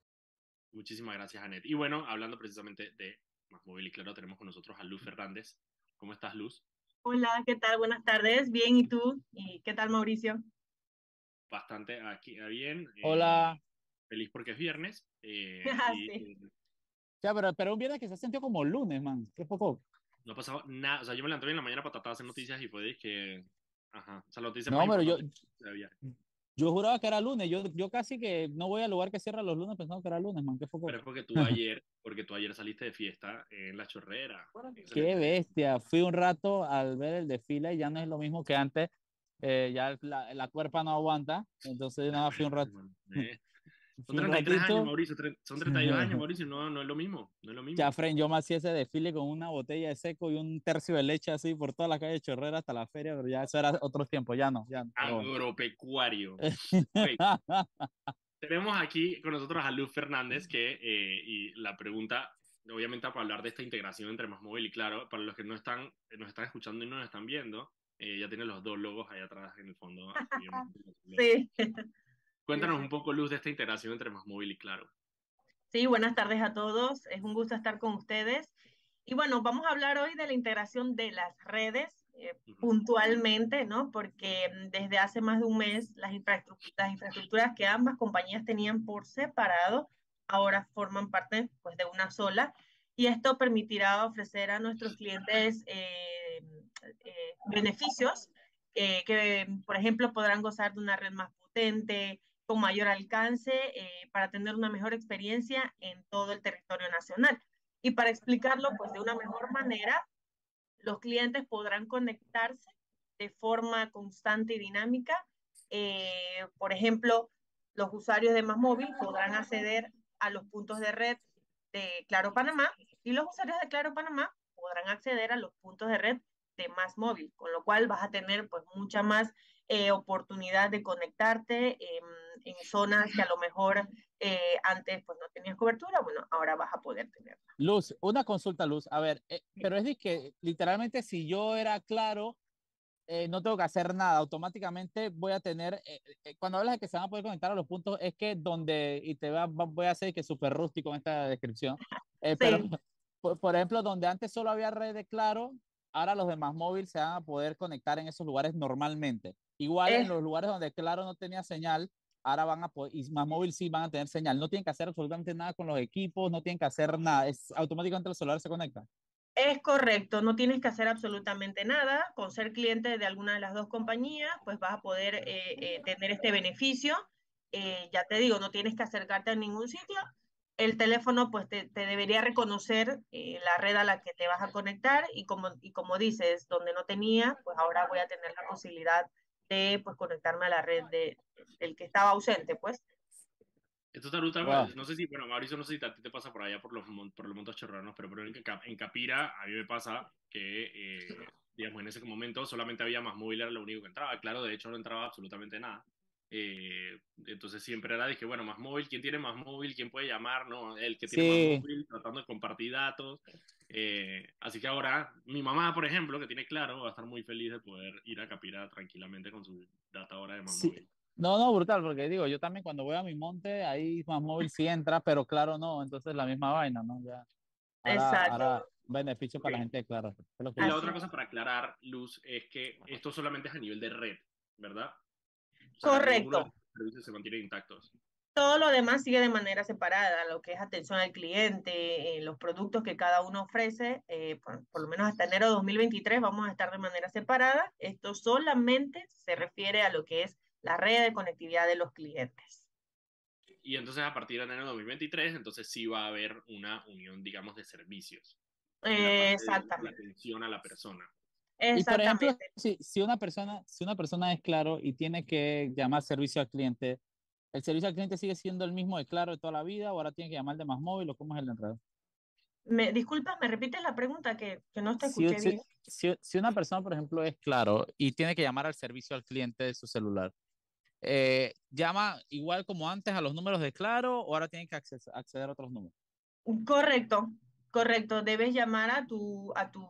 Muchísimas gracias, Anet. Y bueno, hablando precisamente de Más Móvil y Claro, tenemos con nosotros a Luz Fernández. ¿Cómo estás, Luz? Hola, ¿qué tal? Buenas tardes. Bien, ¿y tú? ¿Y qué tal, Mauricio? Bastante aquí, bien. eh, Hola. feliz porque es viernes. eh, [laughs] Ah, y, sí. eh, Ya, pero, pero un viernes que se ha sentido como lunes, man. Qué poco. No ha pasado nada. O sea, yo me levanté en la mañana para tratar de hacer noticias y fue de que. Ajá. O sea, la noticia No, pero yo, yo juraba que era lunes. Yo, yo casi que no voy al lugar que cierra los lunes pensando que era lunes, man. Qué poco. Pero es porque tú [laughs] ayer, porque tú ayer saliste de fiesta en la chorrera. Qué bestia. Fui un rato al ver el desfile y ya no es lo mismo que antes. Eh, ya la, la cuerpa no aguanta. Entonces, nada, fui un rato. [laughs] Son fui un 33 ratito. años, Mauricio. Son 32 años, [laughs] Mauricio. No, no es lo mismo. No es lo mismo. Ya, Fren, yo me hacía ese desfile con una botella de seco y un tercio de leche así por toda la calle Chorrera hasta la feria, pero ya eso era otros tiempos, ya no, ya no. Agropecuario. [laughs] Tenemos aquí con nosotros a Luz Fernández, que, eh, y la pregunta, obviamente para hablar de esta integración entre Más Móvil y Claro, para los que no están, nos están escuchando y no nos están viendo, eh, ya tiene los dos logos ahí atrás en el fondo. [laughs] así. Sí. Cuéntanos un poco, Luz, de esta integración entre Más Móvil y Claro. Sí, buenas tardes a todos. Es un gusto estar con ustedes. Y bueno, vamos a hablar hoy de la integración de las redes eh, puntualmente, ¿no? Porque mm, desde hace más de un mes las infraestructuras, las infraestructuras que ambas compañías tenían por separado ahora forman parte pues, de una sola. Y esto permitirá ofrecer a nuestros clientes eh, eh, beneficios eh, que, por ejemplo, podrán gozar de una red más potente, con mayor alcance, eh, para tener una mejor experiencia en todo el territorio nacional. Y para explicarlo pues, de una mejor manera, los clientes podrán conectarse de forma constante y dinámica. Eh, por ejemplo, los usuarios de Más Móvil podrán acceder a los puntos de red de Claro Panamá y los usuarios de Claro Panamá podrán acceder a los puntos de red de Más Móvil, con lo cual vas a tener pues mucha más eh, oportunidad de conectarte eh, en zonas que a lo mejor eh, antes pues no tenías cobertura, bueno, ahora vas a poder tenerla. Luz, una consulta, Luz. A ver, eh, pero es de que literalmente si yo era claro, eh, no tengo que hacer nada, automáticamente voy a tener, eh, eh, cuando hablas de que se van a poder conectar a los puntos, es que donde, y te va- voy a hacer que súper rústico en esta descripción, eh, pero Sí. por, por ejemplo, donde antes solo había red de claro, ahora los demás móviles se van a poder conectar en esos lugares normalmente. Igual Es- en los lugares donde Claro no tenía señal, ahora van a poder, y más móvil sí van a tener señal. No tienen que hacer absolutamente nada con los equipos, no tienen que hacer nada. Es automáticamente el celular se conecta. Es correcto, no tienes que hacer absolutamente nada. Con ser cliente de alguna de las dos compañías, pues vas a poder eh, eh, tener este beneficio. Eh, ya te digo, no tienes que acercarte a ningún sitio. El teléfono, pues te, te debería reconocer eh, la red a la que te vas a conectar y como, y como dices, donde no tenía, pues ahora voy a tener la posibilidad de pues, conectarme a la red de, del que estaba ausente, pues. Esto está brutal. Wow. No sé si, bueno, Mauricio, no sé si a ti te pasa por allá por los, por los montes chorranos, pero, Ca- en Capira a mí me pasa que, eh, digamos, en ese momento solamente había más móvil, era lo único que entraba. Claro, de hecho no entraba absolutamente nada. Eh, entonces siempre era, dije, bueno, más móvil, ¿quién tiene más móvil? ¿Quién puede llamar? ¿No? El que tiene Sí. más móvil, tratando de compartir datos. Eh, así que ahora, mi mamá, por ejemplo, que tiene claro, va a estar muy feliz de poder ir a Capira tranquilamente con su data ahora de más Sí. móvil. No, no, brutal, porque digo, yo también cuando voy a mi monte, ahí más móvil sí entra, pero claro no, entonces la misma vaina, ¿no? Ya. Ahora, Exacto. ahora beneficio para la Ok. gente de claro. Y la otra cosa para aclarar, Luz, es que esto solamente es a nivel de red, ¿verdad? O sea, Correcto. los servicios se mantienen intactos. Todo lo demás sigue de manera separada, lo que es atención al cliente, eh, los productos que cada uno ofrece, eh, por, por lo menos hasta enero de 2023 vamos a estar de manera separada. Esto solamente se refiere a lo que es la red de conectividad de los clientes. Y entonces a partir de enero de 2023, entonces sí va a haber una unión, digamos, de servicios. en la parte de La Exactamente, atención a la persona. Y por ejemplo, si, si una persona, si una persona es claro y tiene que llamar servicio al cliente, ¿el servicio al cliente sigue siendo el mismo de claro de toda la vida o ahora tiene que llamar de más móvil o cómo es el enredo? Me, disculpas, ¿me repites la pregunta que, que no te escuché si- bien? si- si una persona, por ejemplo, es claro y tiene que llamar al servicio al cliente de su celular, eh, ¿llama igual como antes a los números de claro o ahora tiene que acces- acceder a otros números? Correcto, correcto. Debes llamar a tu, a tu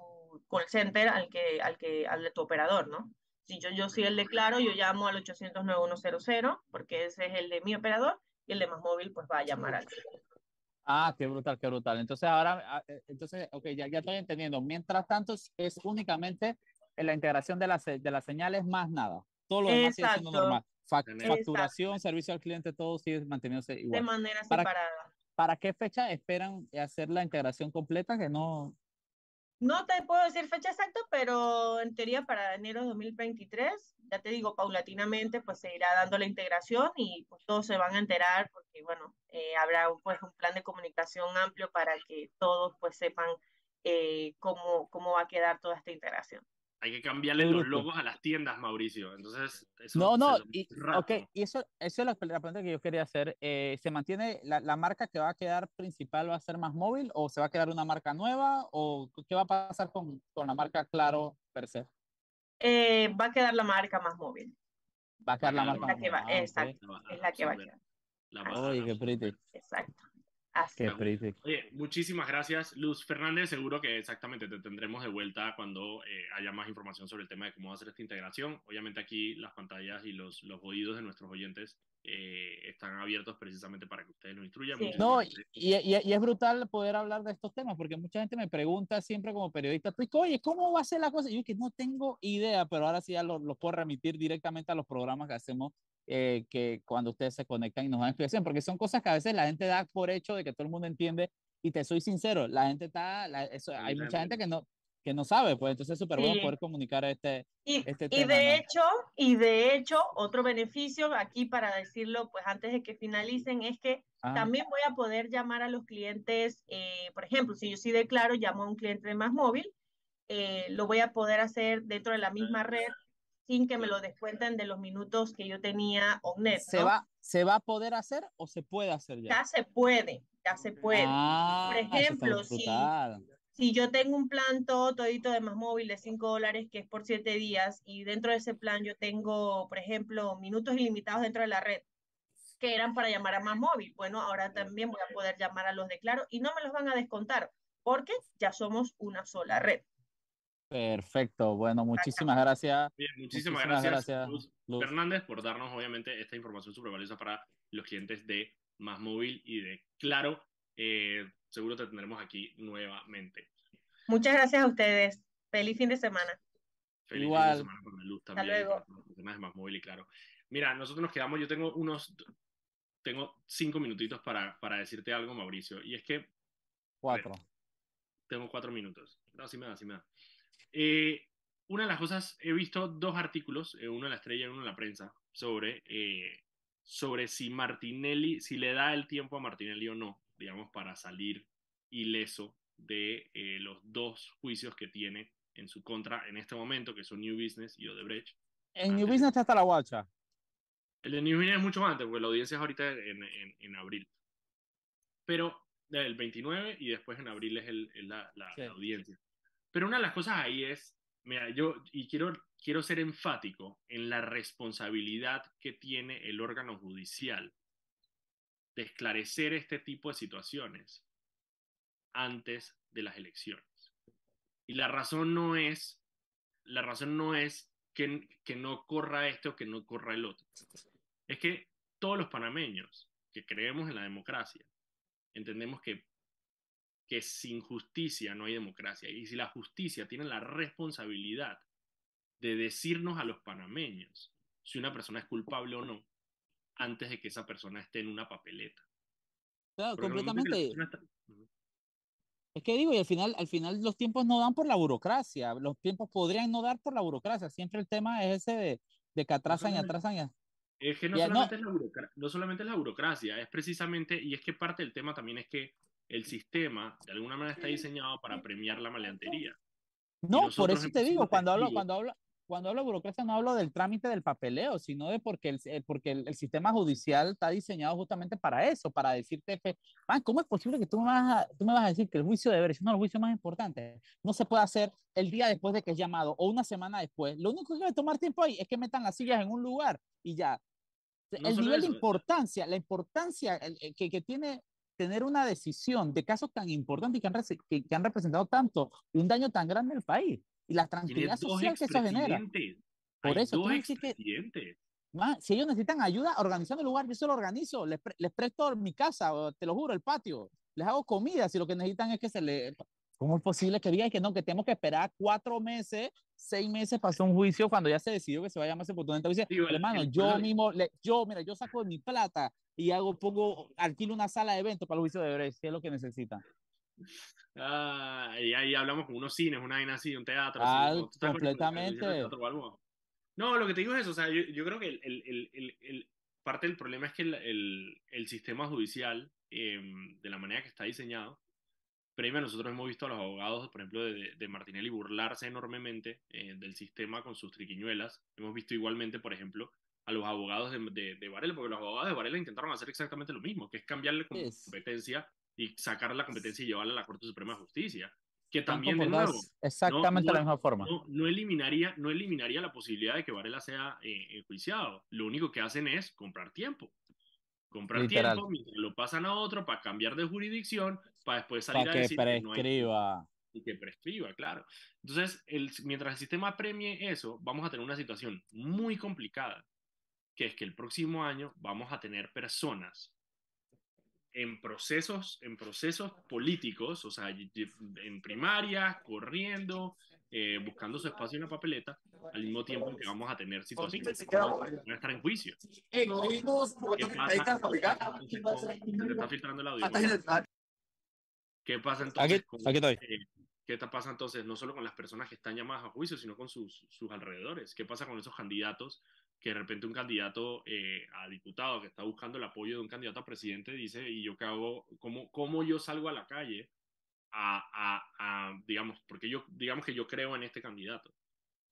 call center, al que, al que, al de tu operador, ¿no? Si yo, yo soy el de Claro, yo llamo al 800-9100, porque ese es el de mi operador, y el de Más Móvil, pues va a llamar al Ah, qué brutal, qué brutal. Entonces ahora, ah, eh, entonces, ok, ya, ya estoy entendiendo. Mientras tanto, es, únicamente en la integración de las, de las señales más nada. Todo lo demás sigue siendo normal. Fac- Exacto. facturación, servicio al cliente, todo sigue manteniéndose de igual. manera Para- separada. ¿Para qué fecha esperan hacer la integración completa? Que no. No te puedo decir fecha exacta, pero en teoría para enero de 2023, ya te digo, paulatinamente, pues se irá dando la integración y pues todos se van a enterar porque, bueno, eh, habrá pues un plan de comunicación amplio para que todos pues sepan eh, cómo, cómo va a quedar toda esta integración. Hay que cambiarle los logos a las tiendas, Mauricio. Entonces, eso No, se no, y, rato. ok, y eso, eso es la, la pregunta que yo quería hacer. Eh, ¿se mantiene la, la marca que va a quedar principal, va a ser más móvil o se va a quedar una marca nueva o qué va a pasar con, con la marca Claro per se? Eh, va a quedar la marca más móvil, Va a quedar la marca más móvil. Ah, exacto, es la que va a quedar, Oye, qué pretty, exacto. Así. qué. Oye, muchísimas gracias, Luz Fernández. Seguro que exactamente te tendremos de vuelta cuando eh, haya más información sobre el tema de cómo hacer esta integración. Obviamente aquí las pantallas y los, los oídos de nuestros oyentes eh, están abiertos precisamente para que ustedes lo instruyan. Sí. No, y, y, y es brutal poder hablar de estos temas, porque mucha gente me pregunta siempre como periodista, "Pues, oye, ¿cómo va a ser la cosa? Y yo que no tengo idea, pero ahora sí ya los lo puedo remitir directamente a los programas que hacemos, eh, que cuando ustedes se conectan y nos dan explicación, porque son cosas que a veces la gente da por hecho de que todo el mundo entiende, y te soy sincero, la gente está, la- eso, Sí, hay la mucha gente que no, que no sabe, pues entonces es súper bueno Sí. poder comunicar este, Y, este y tema, de ¿no? hecho, y de hecho, otro beneficio aquí para decirlo, pues antes de que finalicen, es que Ah, también voy a poder llamar a los clientes, eh, por ejemplo, si yo sí de Claro, llamo a un cliente de más móvil, eh, lo voy a poder hacer dentro de la misma red sin que me lo descuenten de los minutos que yo tenía OnNet, ¿se, ¿no? va, ¿Se va a poder hacer o se puede hacer ya? Ya se puede, ya se puede. Ah, Por ejemplo, si-. Si yo tengo un plan todo todito de más móvil de 5 dólares que es por 7 días y dentro de ese plan yo tengo, por ejemplo, minutos ilimitados dentro de la red que eran para llamar a más móvil. Bueno, ahora también voy a poder llamar a los de Claro y no me los van a descontar porque ya somos una sola red. Perfecto, bueno, muchísimas gracias. Bien, muchísimas, Muchísimas gracias, gracias, Luz Luz. Fernández, por darnos obviamente esta información súper valiosa para los clientes de Más Móvil y de Claro. Eh, seguro te tendremos aquí nuevamente. Muchas gracias a ustedes. Feliz fin de semana. Feliz Igual. fin de semana con la luz también. luego. para las personas de más móvil y claro. Mira, nosotros nos quedamos, yo tengo unos, tengo cinco minutitos para, para decirte algo, Mauricio, y es que Cuatro. tengo cuatro minutos. No, sí me da, sí me da. Eh, una de las cosas, he visto dos artículos, eh, uno en la estrella y uno en la prensa, sobre, eh, sobre si Martinelli, si le da el tiempo a Martinelli o no, digamos, para salir ileso de eh, los dos juicios que tiene en su contra en este momento, que son New Business y Odebrecht. En New. Business está hasta la guacha. El de New Business es mucho más antes, porque la audiencia es ahorita en, en, en abril. Pero el 29 y después en abril es, el, es la, la- Sí. la audiencia. Pero una de las cosas ahí es, mira, yo, y quiero, quiero ser enfático en la responsabilidad que tiene el órgano judicial de esclarecer este tipo de situaciones antes de las elecciones. Y la razón no es, la razón no es que, que no corra este o que no corra el otro. Es que todos los panameños que creemos en la democracia entendemos que, que sin justicia no hay democracia. Y si la justicia tiene la responsabilidad de decirnos a los panameños si una persona es culpable o no, antes de que esa persona esté en una papeleta. Claro, Porque completamente. está-. Es que digo, y al final, al final los tiempos no dan por la burocracia. Los tiempos podrían no dar por la burocracia. Siempre el tema es ese de, de que atrasan y solamente- atrasan y Es que no Ya, no. solamente, Es la no solamente es la burocracia, es precisamente, y es que parte del tema también es que el sistema de alguna manera está diseñado para premiar la maleantería. No, por eso te digo, cuando hablo, cuando hablo, cuando hablo de burocracia no hablo del trámite del papeleo, sino de porque el, eh, porque el, el sistema judicial está diseñado justamente para eso, para decirte, "Man, ¿cómo es posible que tú me, vas a, tú me vas a decir que el juicio de derecho, no, el juicio más importante, no se puede hacer el día después de que es llamado o una semana después? Lo único que debe tomar tiempo ahí es que metan las sillas en un lugar y ya. No el nivel eso, de importancia, la importancia el que, que tiene tener una decisión de casos tan importantes y que han, que, que han representado tanto un daño tan grande al país y la tranquilidad social que eso genera. Por Hay eso, tú que- expresidentes. Ma, si ellos necesitan ayuda organizando el lugar, yo se lo organizo, les, pre- les presto mi casa, te lo juro, el patio, les hago comida si lo que necesitan es que se le... ¿Cómo es posible que digan que no, que tenemos que esperar cuatro meses, seis meses para hacer un juicio cuando ya se decidió que se va a llamar ese oportunidamente? Dice, el- hermano, el yo mismo, le- yo, mira, yo saco mi plata y hago, pongo, alquilo una sala de eventos para el juicio de Brecht, si es lo que necesitan. Ah, y ahí hablamos con unos cines, una vaina así, un teatro. Ah, así, ¿no? ¿Tú te acuerdas cuando completamente. Teatro? No, lo que te digo es eso, o sea, yo, yo creo que el, parte del problema es que el, sistema judicial, eh, de la manera que está diseñado, previo nosotros hemos visto a los abogados, por ejemplo, de, de Martinelli burlarse enormemente eh, del sistema con sus triquiñuelas. Hemos visto igualmente, por ejemplo, a los abogados de, de, de Varela, porque los abogados de Varela intentaron hacer exactamente lo mismo, que es cambiarle competencia y sacar la competencia y llevarla a la Corte Suprema de Justicia. Que también, de nuevo, exactamente no- de la misma forma. no, no eliminaría, no eliminaría la posibilidad de que Varela sea eh, enjuiciado. Lo único que hacen es comprar tiempo. Comprar Literal. tiempo mientras lo pasan a otro para cambiar de jurisdicción, para después salir para a que decir que no hay y que prescriba, claro. Entonces, el, mientras el sistema premie eso, vamos a tener una situación muy complicada, que es que el próximo año vamos a tener personas en procesos, en procesos políticos, o sea, en primaria, corriendo, eh, buscando su espacio en la papeleta, al mismo tiempo que vamos a tener situaciones que van a estar en juicio. ¿Qué pasa? Entonces, se te está filtrando el audio. ¿Qué pasa entonces? Aquí- con- aquí estoy. eh, ¿Qué te pasa entonces no solo con las personas que están llamadas a juicio, sino con sus, sus alrededores? ¿Qué pasa con esos candidatos que de repente un candidato eh, a diputado que está buscando el apoyo de un candidato a presidente dice, ¿y yo qué hago? ¿Cómo, cómo yo salgo a la calle a, a- a, digamos, porque yo, digamos que yo creo en este candidato?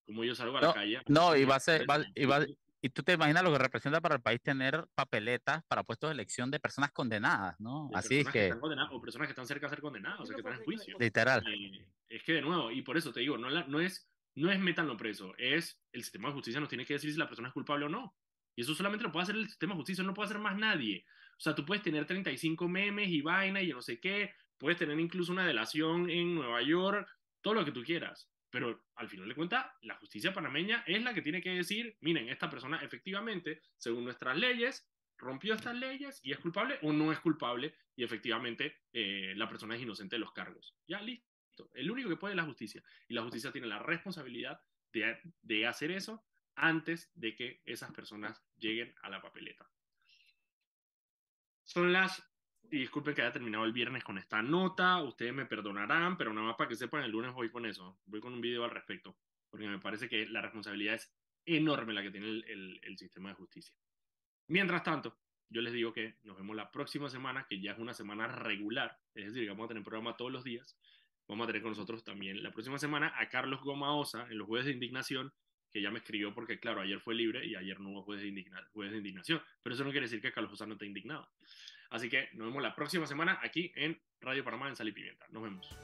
¿Cómo yo salgo a la No, calle? no, y va a ser- va- y va- Y tú te imaginas lo que representa para el país tener papeletas para puestos de elección de personas condenadas, ¿no? de Así es que, condenadas, o personas que están cerca de ser condenadas, o sea, que están en juicio. literal. Eh, es que de nuevo, y por eso te digo, no, la- no es no es métanlo preso, es el sistema de justicia nos tiene que decir si la persona es culpable o no. Y eso solamente lo puede hacer el sistema de justicia, no lo puede hacer más nadie. O sea, tú puedes tener 35 memes y vaina y yo no sé qué, puedes tener incluso una delación en Nueva York, todo lo que tú quieras. Pero al final de cuentas, la justicia panameña es la que tiene que decir, miren, esta persona efectivamente, según nuestras leyes, rompió estas leyes y es culpable o no es culpable y efectivamente eh, la persona es inocente de los cargos. Ya, listo. El único que puede es la justicia. Y la justicia tiene la responsabilidad de, de hacer eso antes de que esas personas lleguen a la papeleta. Son las, y disculpen que haya terminado el viernes con esta nota, ustedes me perdonarán, pero nada más para que sepan, el lunes voy con eso, voy con un video al respecto, porque me parece que la responsabilidad es enorme la que tiene el, el, el sistema de justicia. Mientras tanto, yo les digo que nos vemos la próxima semana, que ya es una semana regular, es decir, que vamos a tener programa todos los días. Vamos a tener con nosotros también la próxima semana a Carlos Gomaosa en los jueves de indignación, que ya me escribió porque, claro, ayer fue libre y ayer no hubo jueves de, indigna jueves de indignación. Pero eso no quiere decir que Carlos Osa no esté indignado. Así que nos vemos la próxima semana aquí en Radio Panamá en Sal y Pimienta. Nos vemos.